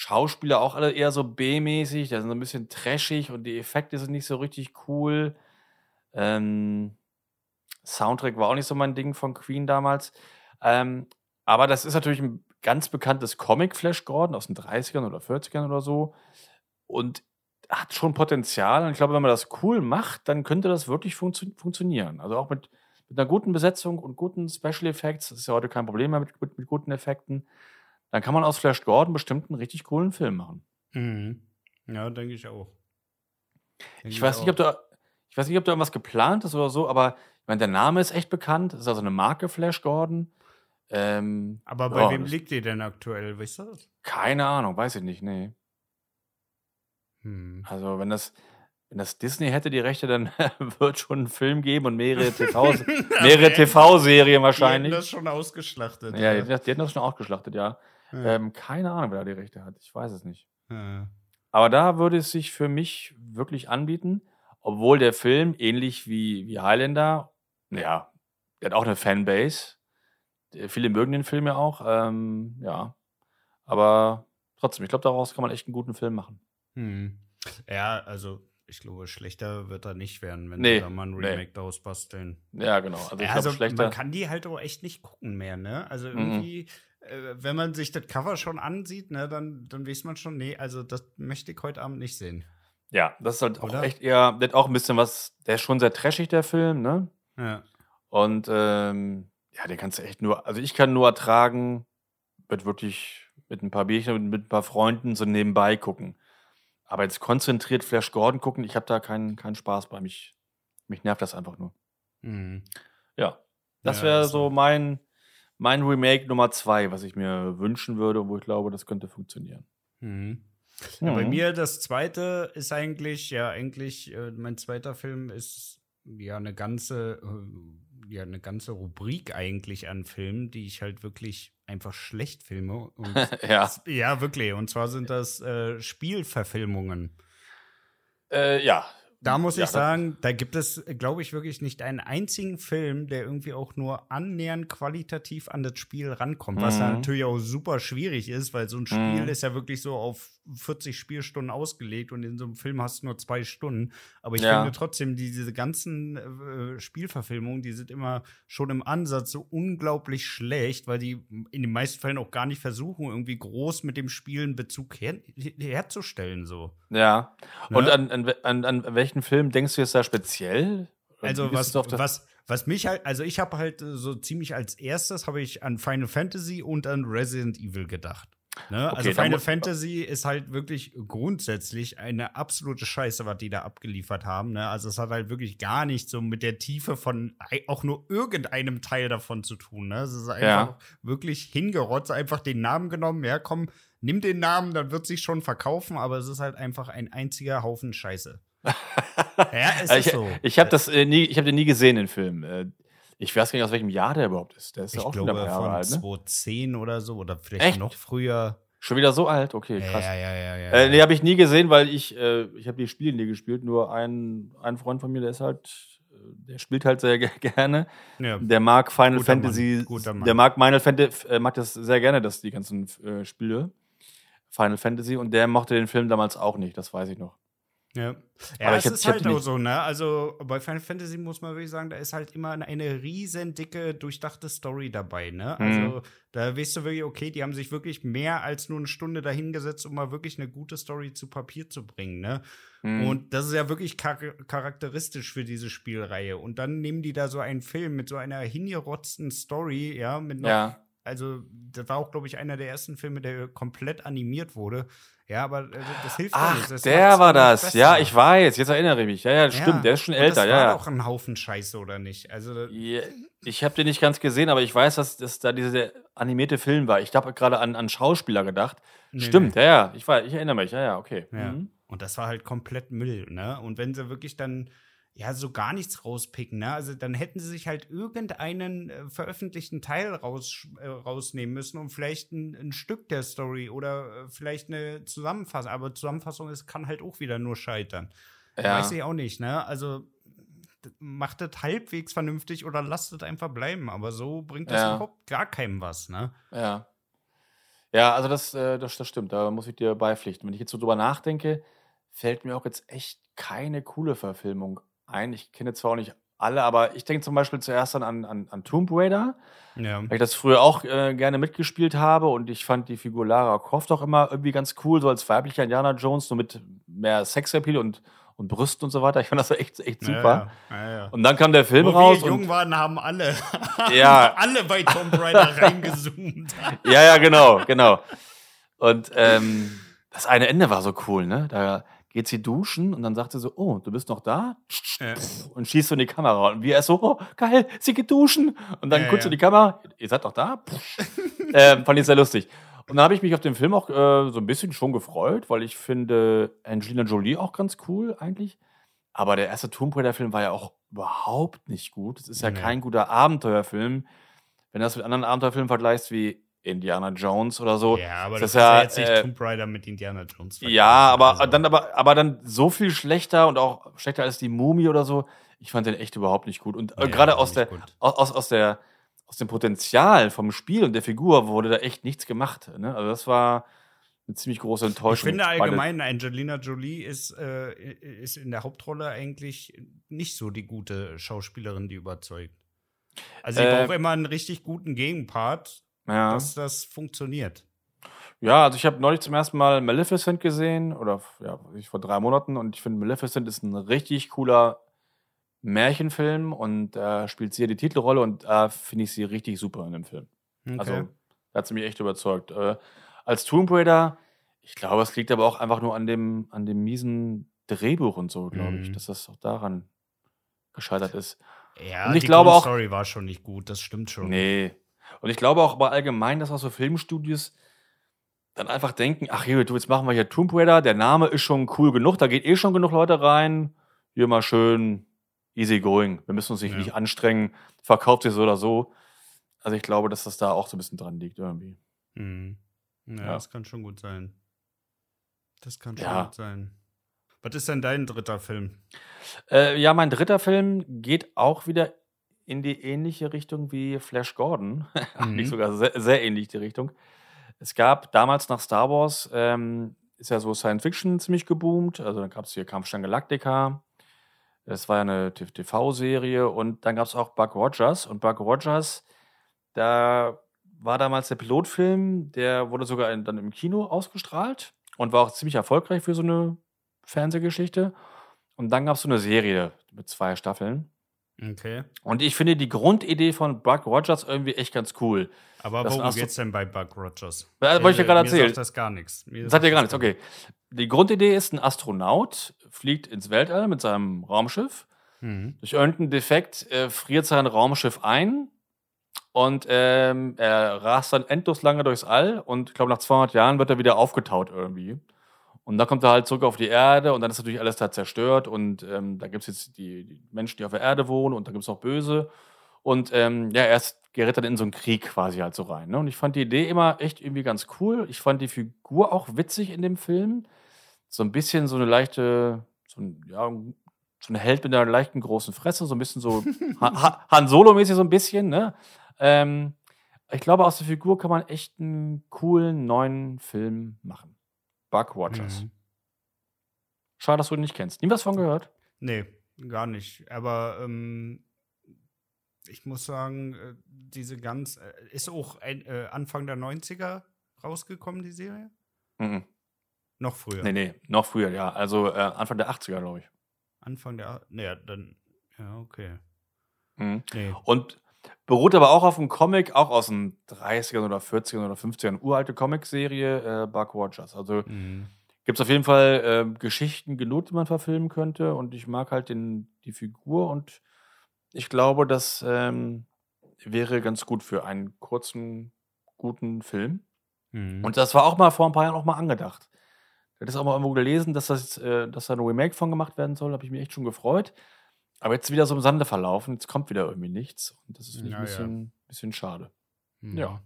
[SPEAKER 2] Schauspieler auch alle eher so B-mäßig, der sind so ein bisschen trashig und die Effekte sind nicht so richtig cool. Ähm, Soundtrack war auch nicht so mein Ding von Queen damals. Ähm, aber das ist natürlich ein ganz bekanntes Comic, Flash Gordon, aus den 30ern oder 40ern oder so. Und hat schon Potenzial. Und ich glaube, wenn man das cool macht, dann könnte das wirklich funktio funktionieren. Also auch mit, mit einer guten Besetzung und guten Special Effects. Das ist ja heute kein Problem mehr mit, mit, mit guten Effekten. Dann kann man aus Flash Gordon bestimmt einen richtig coolen Film machen.
[SPEAKER 1] Mhm. Ja, denke ich auch. Denke
[SPEAKER 2] Ich weiß, nicht, ob
[SPEAKER 1] auch.
[SPEAKER 2] da, ich weiß nicht, ob da irgendwas geplant ist oder so, aber ich meine, der Name ist echt bekannt. Das ist also eine Marke, Flash Gordon. Ähm,
[SPEAKER 1] Aber bei
[SPEAKER 2] ja,
[SPEAKER 1] wem liegt die denn aktuell? Weißt du das?
[SPEAKER 2] keine Ahnung, weiß ich nicht, nee.
[SPEAKER 1] Hm.
[SPEAKER 2] Also, wenn das, wenn das Disney hätte die Rechte, dann wird schon einen Film geben und mehrere TV, TV-Serien wahrscheinlich.
[SPEAKER 1] Die hätten das schon ausgeschlachtet.
[SPEAKER 2] Ja, die, die hätten das schon ausgeschlachtet, ja.
[SPEAKER 1] Ja.
[SPEAKER 2] Ähm, keine Ahnung, wer da die Rechte hat. Ich weiß es nicht.
[SPEAKER 1] Ja.
[SPEAKER 2] Aber da würde es sich für mich wirklich anbieten, obwohl der Film, ähnlich wie, wie Highlander, ja, der hat auch eine Fanbase. Viele mögen den Film ja auch, ähm, ja. Aber trotzdem, ich glaube, daraus kann man echt einen guten Film machen.
[SPEAKER 1] Hm. ja, also ich glaube, schlechter wird er nicht werden, wenn
[SPEAKER 2] Nee,
[SPEAKER 1] da mal ein
[SPEAKER 2] nee.
[SPEAKER 1] Remake daraus basteln.
[SPEAKER 2] Ja, genau. Also, ich
[SPEAKER 1] also
[SPEAKER 2] schlechter.
[SPEAKER 1] man kann die halt auch echt nicht gucken mehr, ne? Also
[SPEAKER 2] Mhm.
[SPEAKER 1] irgendwie, äh, wenn man sich das Cover schon ansieht, ne, dann, dann weiß man schon, nee, also das möchte ich heute Abend nicht sehen.
[SPEAKER 2] Ja, das ist halt auch
[SPEAKER 1] Oder?
[SPEAKER 2] echt eher, hat auch ein bisschen was, der ist schon sehr trashig, der Film, ne?
[SPEAKER 1] Ja.
[SPEAKER 2] Und ähm, ja, den kannst du echt nur, also ich kann nur ertragen, wird wirklich mit ein paar Bierchen und mit ein paar Freunden so nebenbei gucken. Aber jetzt konzentriert Flash Gordon gucken, ich habe da keinen keinen Spaß bei. Mich, mich nervt das einfach nur.
[SPEAKER 1] Mhm.
[SPEAKER 2] Ja, das
[SPEAKER 1] Ja,
[SPEAKER 2] wäre so. mein, mein Remake Nummer zwei, was ich mir wünschen würde und wo ich glaube, das könnte funktionieren.
[SPEAKER 1] Mhm. Ja, bei
[SPEAKER 2] Mhm.
[SPEAKER 1] mir das zweite ist eigentlich, ja, eigentlich, äh, mein zweiter Film ist ja eine ganze, äh, ja, eine ganze Rubrik eigentlich an Filmen, die ich halt wirklich einfach schlecht filme. Und
[SPEAKER 2] ja.
[SPEAKER 1] ja, wirklich. Und zwar sind das äh, Spielverfilmungen.
[SPEAKER 2] Äh, ja.
[SPEAKER 1] Da muss
[SPEAKER 2] Ja,
[SPEAKER 1] ich sagen, da gibt es, glaube ich, wirklich nicht einen einzigen Film, der irgendwie auch nur annähernd qualitativ an das Spiel rankommt. Was
[SPEAKER 2] Mhm.
[SPEAKER 1] natürlich auch super schwierig ist, weil so ein Spiel
[SPEAKER 2] Mhm.
[SPEAKER 1] ist ja wirklich so auf 40 Spielstunden ausgelegt und in so einem Film hast du nur zwei Stunden. Aber ich
[SPEAKER 2] Ja.
[SPEAKER 1] finde trotzdem, die, diese ganzen äh, Spielverfilmungen, die sind immer schon im Ansatz so unglaublich schlecht, weil die in den meisten Fällen auch gar nicht versuchen, irgendwie groß mit dem Spiel einen Bezug her herzustellen. So.
[SPEAKER 2] Ja. Und
[SPEAKER 1] Ne?
[SPEAKER 2] an, an, an, an welchen Film denkst du jetzt da speziell?
[SPEAKER 1] Also was, was, was mich halt, also ich habe halt äh, so ziemlich als erstes habe ich an Final Fantasy und an Resident Evil gedacht. Ne?
[SPEAKER 2] Okay,
[SPEAKER 1] also Final Fantasy ist halt wirklich grundsätzlich eine absolute Scheiße, was die da abgeliefert haben. Ne? Also es hat halt wirklich gar nichts so mit der Tiefe von auch nur irgendeinem Teil davon zu tun. Ne? Es ist einfach
[SPEAKER 2] Ja.
[SPEAKER 1] wirklich hingerotzt, einfach den Namen genommen, ja komm, nimm den Namen, dann wird sich schon verkaufen, aber es ist halt einfach ein einziger Haufen Scheiße. Ja,
[SPEAKER 2] Äh,
[SPEAKER 1] ist
[SPEAKER 2] ich
[SPEAKER 1] so.
[SPEAKER 2] ich habe das äh, nie, ich habe den nie gesehen, den Film. Äh, ich weiß gar nicht, aus welchem Jahr der überhaupt ist. Der ist ja
[SPEAKER 1] Ich
[SPEAKER 2] auch schon
[SPEAKER 1] glaube
[SPEAKER 2] ein paar Jahre alt, ne?
[SPEAKER 1] 2010 oder so oder vielleicht
[SPEAKER 2] Echt?
[SPEAKER 1] noch früher.
[SPEAKER 2] Schon wieder so alt? Okay,
[SPEAKER 1] Ja,
[SPEAKER 2] krass.
[SPEAKER 1] ja, ja, ja. ja.
[SPEAKER 2] Äh, nee, habe ich nie gesehen, weil ich, äh, ich habe die Spiele nie gespielt. Nur ein, ein Freund von mir, der ist halt, äh, der spielt halt sehr ge- gerne.
[SPEAKER 1] ja.
[SPEAKER 2] Der mag Final
[SPEAKER 1] Guter Mann,
[SPEAKER 2] Fantasy,
[SPEAKER 1] guter Mann.
[SPEAKER 2] der mag Final Fantasy, äh, mag das sehr gerne, dass die ganzen äh, Spiele. Final Fantasy und der mochte den Film damals auch nicht, das weiß ich noch.
[SPEAKER 1] Ja, ja
[SPEAKER 2] Aber
[SPEAKER 1] es ist halt auch so, ne? Also bei Final Fantasy muss man wirklich sagen, da ist halt immer eine riesen dicke, durchdachte Story dabei, ne?
[SPEAKER 2] Mhm.
[SPEAKER 1] Also da weißt du wirklich, okay, die haben sich wirklich mehr als nur eine Stunde dahingesetzt, um mal wirklich eine gute Story zu Papier zu bringen, ne?
[SPEAKER 2] Mhm.
[SPEAKER 1] Und das ist ja wirklich char charakteristisch für diese Spielreihe. Und dann nehmen die da so einen Film mit so einer hingerotzten Story, ja, mit noch
[SPEAKER 2] ja,
[SPEAKER 1] also das war auch, glaube ich, einer der ersten Filme, der komplett animiert wurde. Ja, aber äh, das hilft
[SPEAKER 2] Ach,
[SPEAKER 1] nicht. Das
[SPEAKER 2] der war das.
[SPEAKER 1] besser.
[SPEAKER 2] Ja, ich weiß. Jetzt erinnere ich mich. Ja, ja,
[SPEAKER 1] Ja,
[SPEAKER 2] stimmt. Der ist schon
[SPEAKER 1] und
[SPEAKER 2] älter.
[SPEAKER 1] Das
[SPEAKER 2] Ja,
[SPEAKER 1] war
[SPEAKER 2] ja.
[SPEAKER 1] doch ein Haufen Scheiße, oder nicht? Also,
[SPEAKER 2] Ja, Ich habe den nicht ganz gesehen, aber ich weiß, dass, dass da dieser animierte Film war. Ich habe gerade an, an Schauspieler gedacht.
[SPEAKER 1] Nee,
[SPEAKER 2] Stimmt, ja, ja. Ich, war, ich erinnere mich. Ja, ja, okay.
[SPEAKER 1] Ja.
[SPEAKER 2] Mhm.
[SPEAKER 1] Und das war halt komplett Müll, ne? Und wenn sie wirklich dann ja so gar nichts rauspicken, ne? Also dann hätten sie sich halt irgendeinen äh, veröffentlichten Teil raus, äh, rausnehmen müssen und vielleicht ein, ein Stück der Story oder äh, vielleicht eine Zusammenfassung. Aber Zusammenfassung ist, kann halt auch wieder nur scheitern.
[SPEAKER 2] Ja.
[SPEAKER 1] Weiß ich auch nicht, ne? Also macht das halbwegs vernünftig oder lasst es einfach bleiben. Aber so bringt das
[SPEAKER 2] Ja.
[SPEAKER 1] überhaupt gar keinem was, ne?
[SPEAKER 2] Ja. Ja, also das, äh, das, das stimmt, da muss ich dir beipflichten. Wenn ich jetzt so drüber nachdenke, fällt mir auch jetzt echt keine coole Verfilmung ein. Ich kenne zwar auch nicht alle, aber ich denke zum Beispiel zuerst an, an, an Tomb Raider,
[SPEAKER 1] Ja.
[SPEAKER 2] weil ich das früher auch äh, gerne mitgespielt habe und ich fand die Figur Lara Croft auch immer irgendwie ganz cool, so als weiblicher Indiana Jones, nur mit mehr Sexappeal und, und Brüsten und so weiter. Ich fand das echt, echt super.
[SPEAKER 1] Ja, ja.
[SPEAKER 2] Und dann kam der Film
[SPEAKER 1] Wo
[SPEAKER 2] raus
[SPEAKER 1] wir
[SPEAKER 2] und
[SPEAKER 1] jung waren, haben alle,
[SPEAKER 2] Ja.
[SPEAKER 1] alle bei Tomb Raider reingezoomt.
[SPEAKER 2] Ja, ja, genau, genau. Und ähm, das eine Ende war so cool, ne? Da geht sie duschen und dann sagt sie so, oh, du bist noch da?
[SPEAKER 1] Ja.
[SPEAKER 2] Und schießt so in die Kamera. Und wir erst so, oh, geil, sie geht duschen. Und dann
[SPEAKER 1] Ja,
[SPEAKER 2] kurz
[SPEAKER 1] ja.
[SPEAKER 2] in die Kamera, ihr seid noch da? ähm, fand ich sehr lustig. Und dann habe ich mich auf den Film auch äh, so ein bisschen schon gefreut, weil ich finde Angelina Jolie auch ganz cool eigentlich. Aber der erste Tomb Raider-Film war ja auch überhaupt nicht gut. Es ist ja
[SPEAKER 1] Nee.
[SPEAKER 2] kein guter Abenteuerfilm. Wenn du das mit anderen Abenteuerfilmen vergleichst, wie Indiana Jones oder so.
[SPEAKER 1] Ja, aber
[SPEAKER 2] das
[SPEAKER 1] das
[SPEAKER 2] ist ja,
[SPEAKER 1] ja jetzt nicht
[SPEAKER 2] äh,
[SPEAKER 1] Tomb Raider mit Indiana Jones.
[SPEAKER 2] Ja, aber
[SPEAKER 1] Also,
[SPEAKER 2] dann aber, aber dann so viel schlechter und auch schlechter als die Mumie oder so. Ich fand den echt überhaupt nicht gut. Und äh,
[SPEAKER 1] nee,
[SPEAKER 2] gerade aus, der,
[SPEAKER 1] gut.
[SPEAKER 2] aus, aus, der, aus dem Potenzial vom Spiel und der Figur wurde da echt nichts gemacht. Ne? Also das war eine ziemlich große Enttäuschung.
[SPEAKER 1] Ich finde allgemein, Angelina Jolie ist, äh, ist in der Hauptrolle eigentlich nicht so die gute Schauspielerin, die überzeugt. Also, sie
[SPEAKER 2] Äh,
[SPEAKER 1] braucht immer einen richtig guten Gegenpart,
[SPEAKER 2] Ja.
[SPEAKER 1] dass das funktioniert.
[SPEAKER 2] Ja, also ich habe neulich zum ersten Mal Maleficent gesehen, oder ja, ich vor drei Monaten, und ich finde, Maleficent ist ein richtig cooler Märchenfilm und da spielt sie ja die Titelrolle und da finde ich sie richtig super in dem Film.
[SPEAKER 1] Okay.
[SPEAKER 2] Also, hat sie mich echt überzeugt. Äh, als Tomb Raider, ich glaube, es liegt aber auch einfach nur an dem, an dem miesen Drehbuch und so, glaube ich,
[SPEAKER 1] Mhm.
[SPEAKER 2] dass das auch daran gescheitert ist.
[SPEAKER 1] ja,
[SPEAKER 2] und ich
[SPEAKER 1] die
[SPEAKER 2] glaube auch-
[SPEAKER 1] Story war schon nicht gut, das stimmt schon.
[SPEAKER 2] Nee. Und ich glaube auch aber allgemein, dass auch so Filmstudios dann einfach denken, ach hier, du, jetzt machen wir hier Tomb Raider, der Name ist schon cool genug, da geht eh schon genug Leute rein. Hier mal schön easy going. Wir müssen uns nicht,
[SPEAKER 1] Ja.
[SPEAKER 2] nicht anstrengen, verkauft sich so oder so. Also ich glaube, dass das da auch so ein bisschen dran liegt irgendwie.
[SPEAKER 1] Mhm. Ja,
[SPEAKER 2] Ja.
[SPEAKER 1] das kann schon gut sein. Das kann schon
[SPEAKER 2] Ja.
[SPEAKER 1] gut sein. Was ist denn dein dritter Film?
[SPEAKER 2] Äh, ja, mein dritter Film geht auch wieder in die ähnliche Richtung wie Flash Gordon. Nicht
[SPEAKER 1] Mhm.
[SPEAKER 2] sogar sehr, sehr ähnlich die Richtung. Es gab damals nach Star Wars, ähm, ist ja so Science Fiction ziemlich geboomt. Also dann gab es hier Kampfstein Galactica. Das war ja eine TV-Serie. Und dann gab es auch Buck Rogers. Und Buck Rogers, da war damals der Pilotfilm, der wurde sogar in, dann im Kino ausgestrahlt und war auch ziemlich erfolgreich für so eine Fernsehgeschichte. Und dann gab es so eine Serie mit zwei Staffeln.
[SPEAKER 1] Okay.
[SPEAKER 2] Und ich finde die Grundidee von Buck Rogers irgendwie echt ganz cool.
[SPEAKER 1] Aber
[SPEAKER 2] Das
[SPEAKER 1] worum geht's denn bei Buck Rogers?
[SPEAKER 2] Ja, wollte ich ja gerade
[SPEAKER 1] Mir
[SPEAKER 2] erzählen.
[SPEAKER 1] sagt das gar nichts. Mir
[SPEAKER 2] Das sagt dir gar
[SPEAKER 1] das
[SPEAKER 2] nichts, okay. Die Grundidee ist, ein Astronaut fliegt ins Weltall mit seinem Raumschiff.
[SPEAKER 1] Mhm.
[SPEAKER 2] Durch irgendeinen Defekt äh, friert sein Raumschiff ein und ähm, er rast dann endlos lange durchs All und ich glaube, nach 200 Jahren wird er wieder aufgetaut irgendwie. Und dann kommt er halt zurück auf die Erde und dann ist natürlich alles da zerstört und ähm, da gibt es jetzt die, die Menschen, die auf der Erde wohnen und da gibt es auch Böse. Und ähm, ja, erst gerät dann in so einen Krieg quasi halt so rein. Ne? Und ich fand die Idee immer echt irgendwie ganz cool. Ich fand die Figur auch witzig in dem Film. So ein bisschen so eine leichte, so ein, ja, so ein Held mit einer leichten großen Fresse, so ein bisschen so Ha- Han Solo-mäßig so ein bisschen, ne? Ähm, ich glaube, aus der Figur kann man echt einen coolen neuen Film machen. Buck Rogers.
[SPEAKER 1] Mhm.
[SPEAKER 2] Schade, dass du ihn nicht kennst. Nie was von gehört?
[SPEAKER 1] Nee, gar nicht. Aber ähm, ich muss sagen, äh, diese ganz. Äh, ist auch ein, äh, Anfang der 90er rausgekommen, die Serie?
[SPEAKER 2] Mhm.
[SPEAKER 1] Noch früher.
[SPEAKER 2] Nee, nee, noch früher, ja. Also äh, Anfang der 80er, glaube ich.
[SPEAKER 1] Anfang der. Naja, dann. Ja, okay.
[SPEAKER 2] Mhm.
[SPEAKER 1] Nee.
[SPEAKER 2] Und Beruht aber auch auf einem Comic, auch aus den 30ern oder 40ern oder 50ern, uralte Comic-Serie, äh, Buck Rogers. Also
[SPEAKER 1] Mhm.
[SPEAKER 2] gibt es auf jeden Fall äh, Geschichten genug, die man verfilmen könnte. Und ich mag halt den, die Figur und ich glaube, das ähm, wäre ganz gut für einen kurzen, guten Film.
[SPEAKER 1] Mhm.
[SPEAKER 2] Und das war auch mal vor ein paar Jahren auch mal angedacht. Ich hatte das auch mal irgendwo gelesen, dass, das, äh, dass da ein Remake von gemacht werden soll. Da habe ich mich echt schon gefreut. Aber jetzt wieder so im Sande verlaufen. Jetzt kommt wieder irgendwie nichts. Und das ist finde ich
[SPEAKER 1] Ja,
[SPEAKER 2] ein bisschen, bisschen schade.
[SPEAKER 1] Mhm.
[SPEAKER 2] Ja.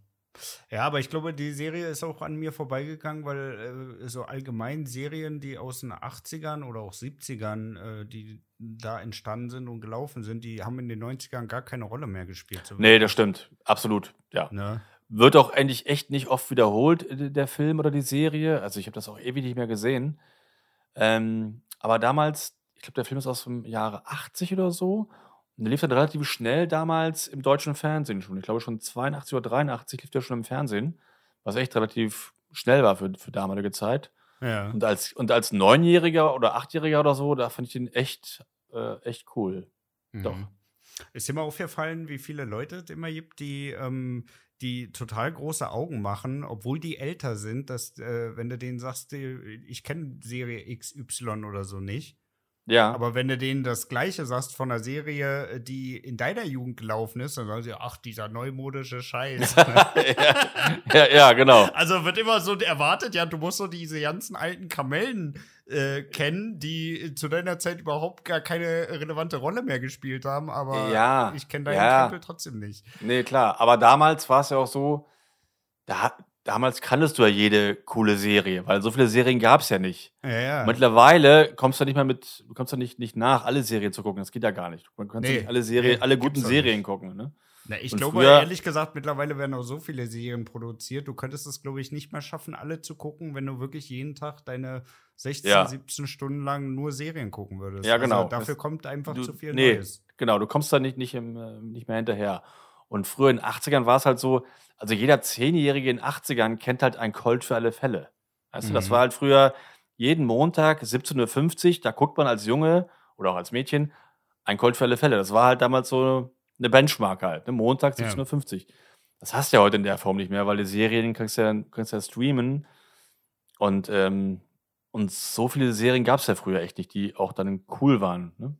[SPEAKER 1] Ja, aber ich glaube, die Serie ist auch an mir vorbeigegangen, weil äh, so allgemein Serien, die aus den 80ern oder auch 70ern, äh, die da entstanden sind und gelaufen sind, die haben in den 90ern gar keine Rolle mehr gespielt. So
[SPEAKER 2] Nee, das stimmt. Absolut. Ja.
[SPEAKER 1] Ne?
[SPEAKER 2] Wird auch eigentlich echt nicht oft wiederholt, äh, der Film oder die Serie. Also ich habe das auch ewig nicht mehr gesehen. Ähm, aber damals, ich glaube, der Film ist aus dem Jahre 80 oder so. Und der lief dann relativ schnell damals im deutschen Fernsehen schon. Ich glaube, schon 82 oder 83 lief der schon im Fernsehen. Was echt relativ schnell war für, für damalige Zeit.
[SPEAKER 1] Ja.
[SPEAKER 2] Und als, und als Neunjähriger oder Achtjähriger oder so, da fand ich den echt, äh, echt cool. Doch.
[SPEAKER 1] Mhm. Ist dir mal aufgefallen, wie viele Leute es immer gibt, die, ähm, die total große Augen machen, obwohl die älter sind, dass, äh, wenn du denen sagst, die, ich kenne Serie XY oder so nicht,
[SPEAKER 2] Ja.
[SPEAKER 1] aber wenn du denen das Gleiche sagst von einer Serie, äh, die in deiner Jugend gelaufen ist, dann sagen sie, ach, dieser neumodische Scheiß.
[SPEAKER 2] ja, ja, ja, genau.
[SPEAKER 1] also wird immer so erwartet, ja, du musst so diese ganzen alten Kamellen äh, kennen, die zu deiner Zeit überhaupt gar keine relevante Rolle mehr gespielt haben, aber
[SPEAKER 2] Ja,
[SPEAKER 1] ich kenne deinen
[SPEAKER 2] ja.
[SPEAKER 1] Krempel trotzdem nicht.
[SPEAKER 2] Nee, klar. Aber damals war es ja auch so, da, damals kanntest du ja jede coole Serie, weil so viele Serien gab es ja nicht.
[SPEAKER 1] Ja, ja.
[SPEAKER 2] Mittlerweile kommst du nicht mehr mit, du kommst ja nicht, nicht nach, alle Serien zu gucken. Das geht ja gar nicht. Man kann
[SPEAKER 1] Nee,
[SPEAKER 2] nicht alle Serien,
[SPEAKER 1] nee,
[SPEAKER 2] alle guten Serien gucken. Ne?
[SPEAKER 1] Na, ich
[SPEAKER 2] Und
[SPEAKER 1] glaube,
[SPEAKER 2] früher-
[SPEAKER 1] ehrlich gesagt, mittlerweile werden auch so viele Serien produziert. Du könntest es, glaube ich, nicht mehr schaffen, alle zu gucken, wenn du wirklich jeden Tag deine 16,
[SPEAKER 2] Ja.
[SPEAKER 1] 17 Stunden lang nur Serien gucken würdest.
[SPEAKER 2] Ja, genau.
[SPEAKER 1] Also dafür
[SPEAKER 2] Das-
[SPEAKER 1] kommt einfach
[SPEAKER 2] Du-
[SPEAKER 1] zu viel
[SPEAKER 2] nee,
[SPEAKER 1] Neues.
[SPEAKER 2] Genau, du kommst da nicht, nicht, im, äh, nicht mehr hinterher. Und früher in den 80ern war es halt so, also jeder Zehnjährige in den 80ern kennt halt ein Colt für alle Fälle. Weißt du, das
[SPEAKER 1] Mhm.
[SPEAKER 2] war halt früher jeden Montag 17.50 Uhr, da guckt man als Junge oder auch als Mädchen ein Colt für alle Fälle. Das war halt damals so eine Benchmark halt, ne? Montag
[SPEAKER 1] Ja.
[SPEAKER 2] 17.50 Uhr. Das hast du ja heute in der Form nicht mehr, weil die Serien kannst du ja, kannst ja streamen. Und, ähm, und so viele Serien gab es ja früher echt nicht, die auch dann cool waren. Ne?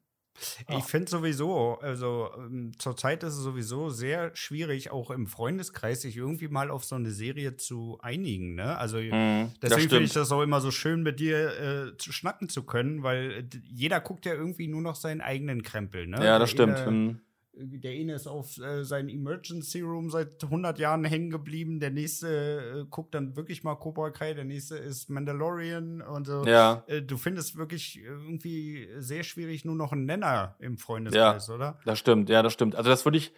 [SPEAKER 2] Ja.
[SPEAKER 1] Ich finde sowieso, also ähm, zurzeit ist es sowieso sehr schwierig, auch im Freundeskreis sich irgendwie mal auf so eine Serie zu einigen. Ne? Also
[SPEAKER 2] Mhm, das
[SPEAKER 1] deswegen finde ich das auch immer so schön, mit dir äh, zu schnacken zu können, weil jeder guckt ja irgendwie nur noch seinen eigenen Krempel. Ne?
[SPEAKER 2] Ja, das
[SPEAKER 1] Der
[SPEAKER 2] stimmt. Mhm.
[SPEAKER 1] Der eine ist auf äh, sein Emergency Room seit 100 Jahren hängen geblieben. Der nächste äh, guckt dann wirklich mal Cobra Kai. Der nächste ist Mandalorian. Und so.
[SPEAKER 2] Ja,
[SPEAKER 1] Äh, du findest wirklich irgendwie sehr schwierig nur noch einen Nenner im Freundeskreis, oder?
[SPEAKER 2] das stimmt. Ja, das stimmt. Also, das würde ich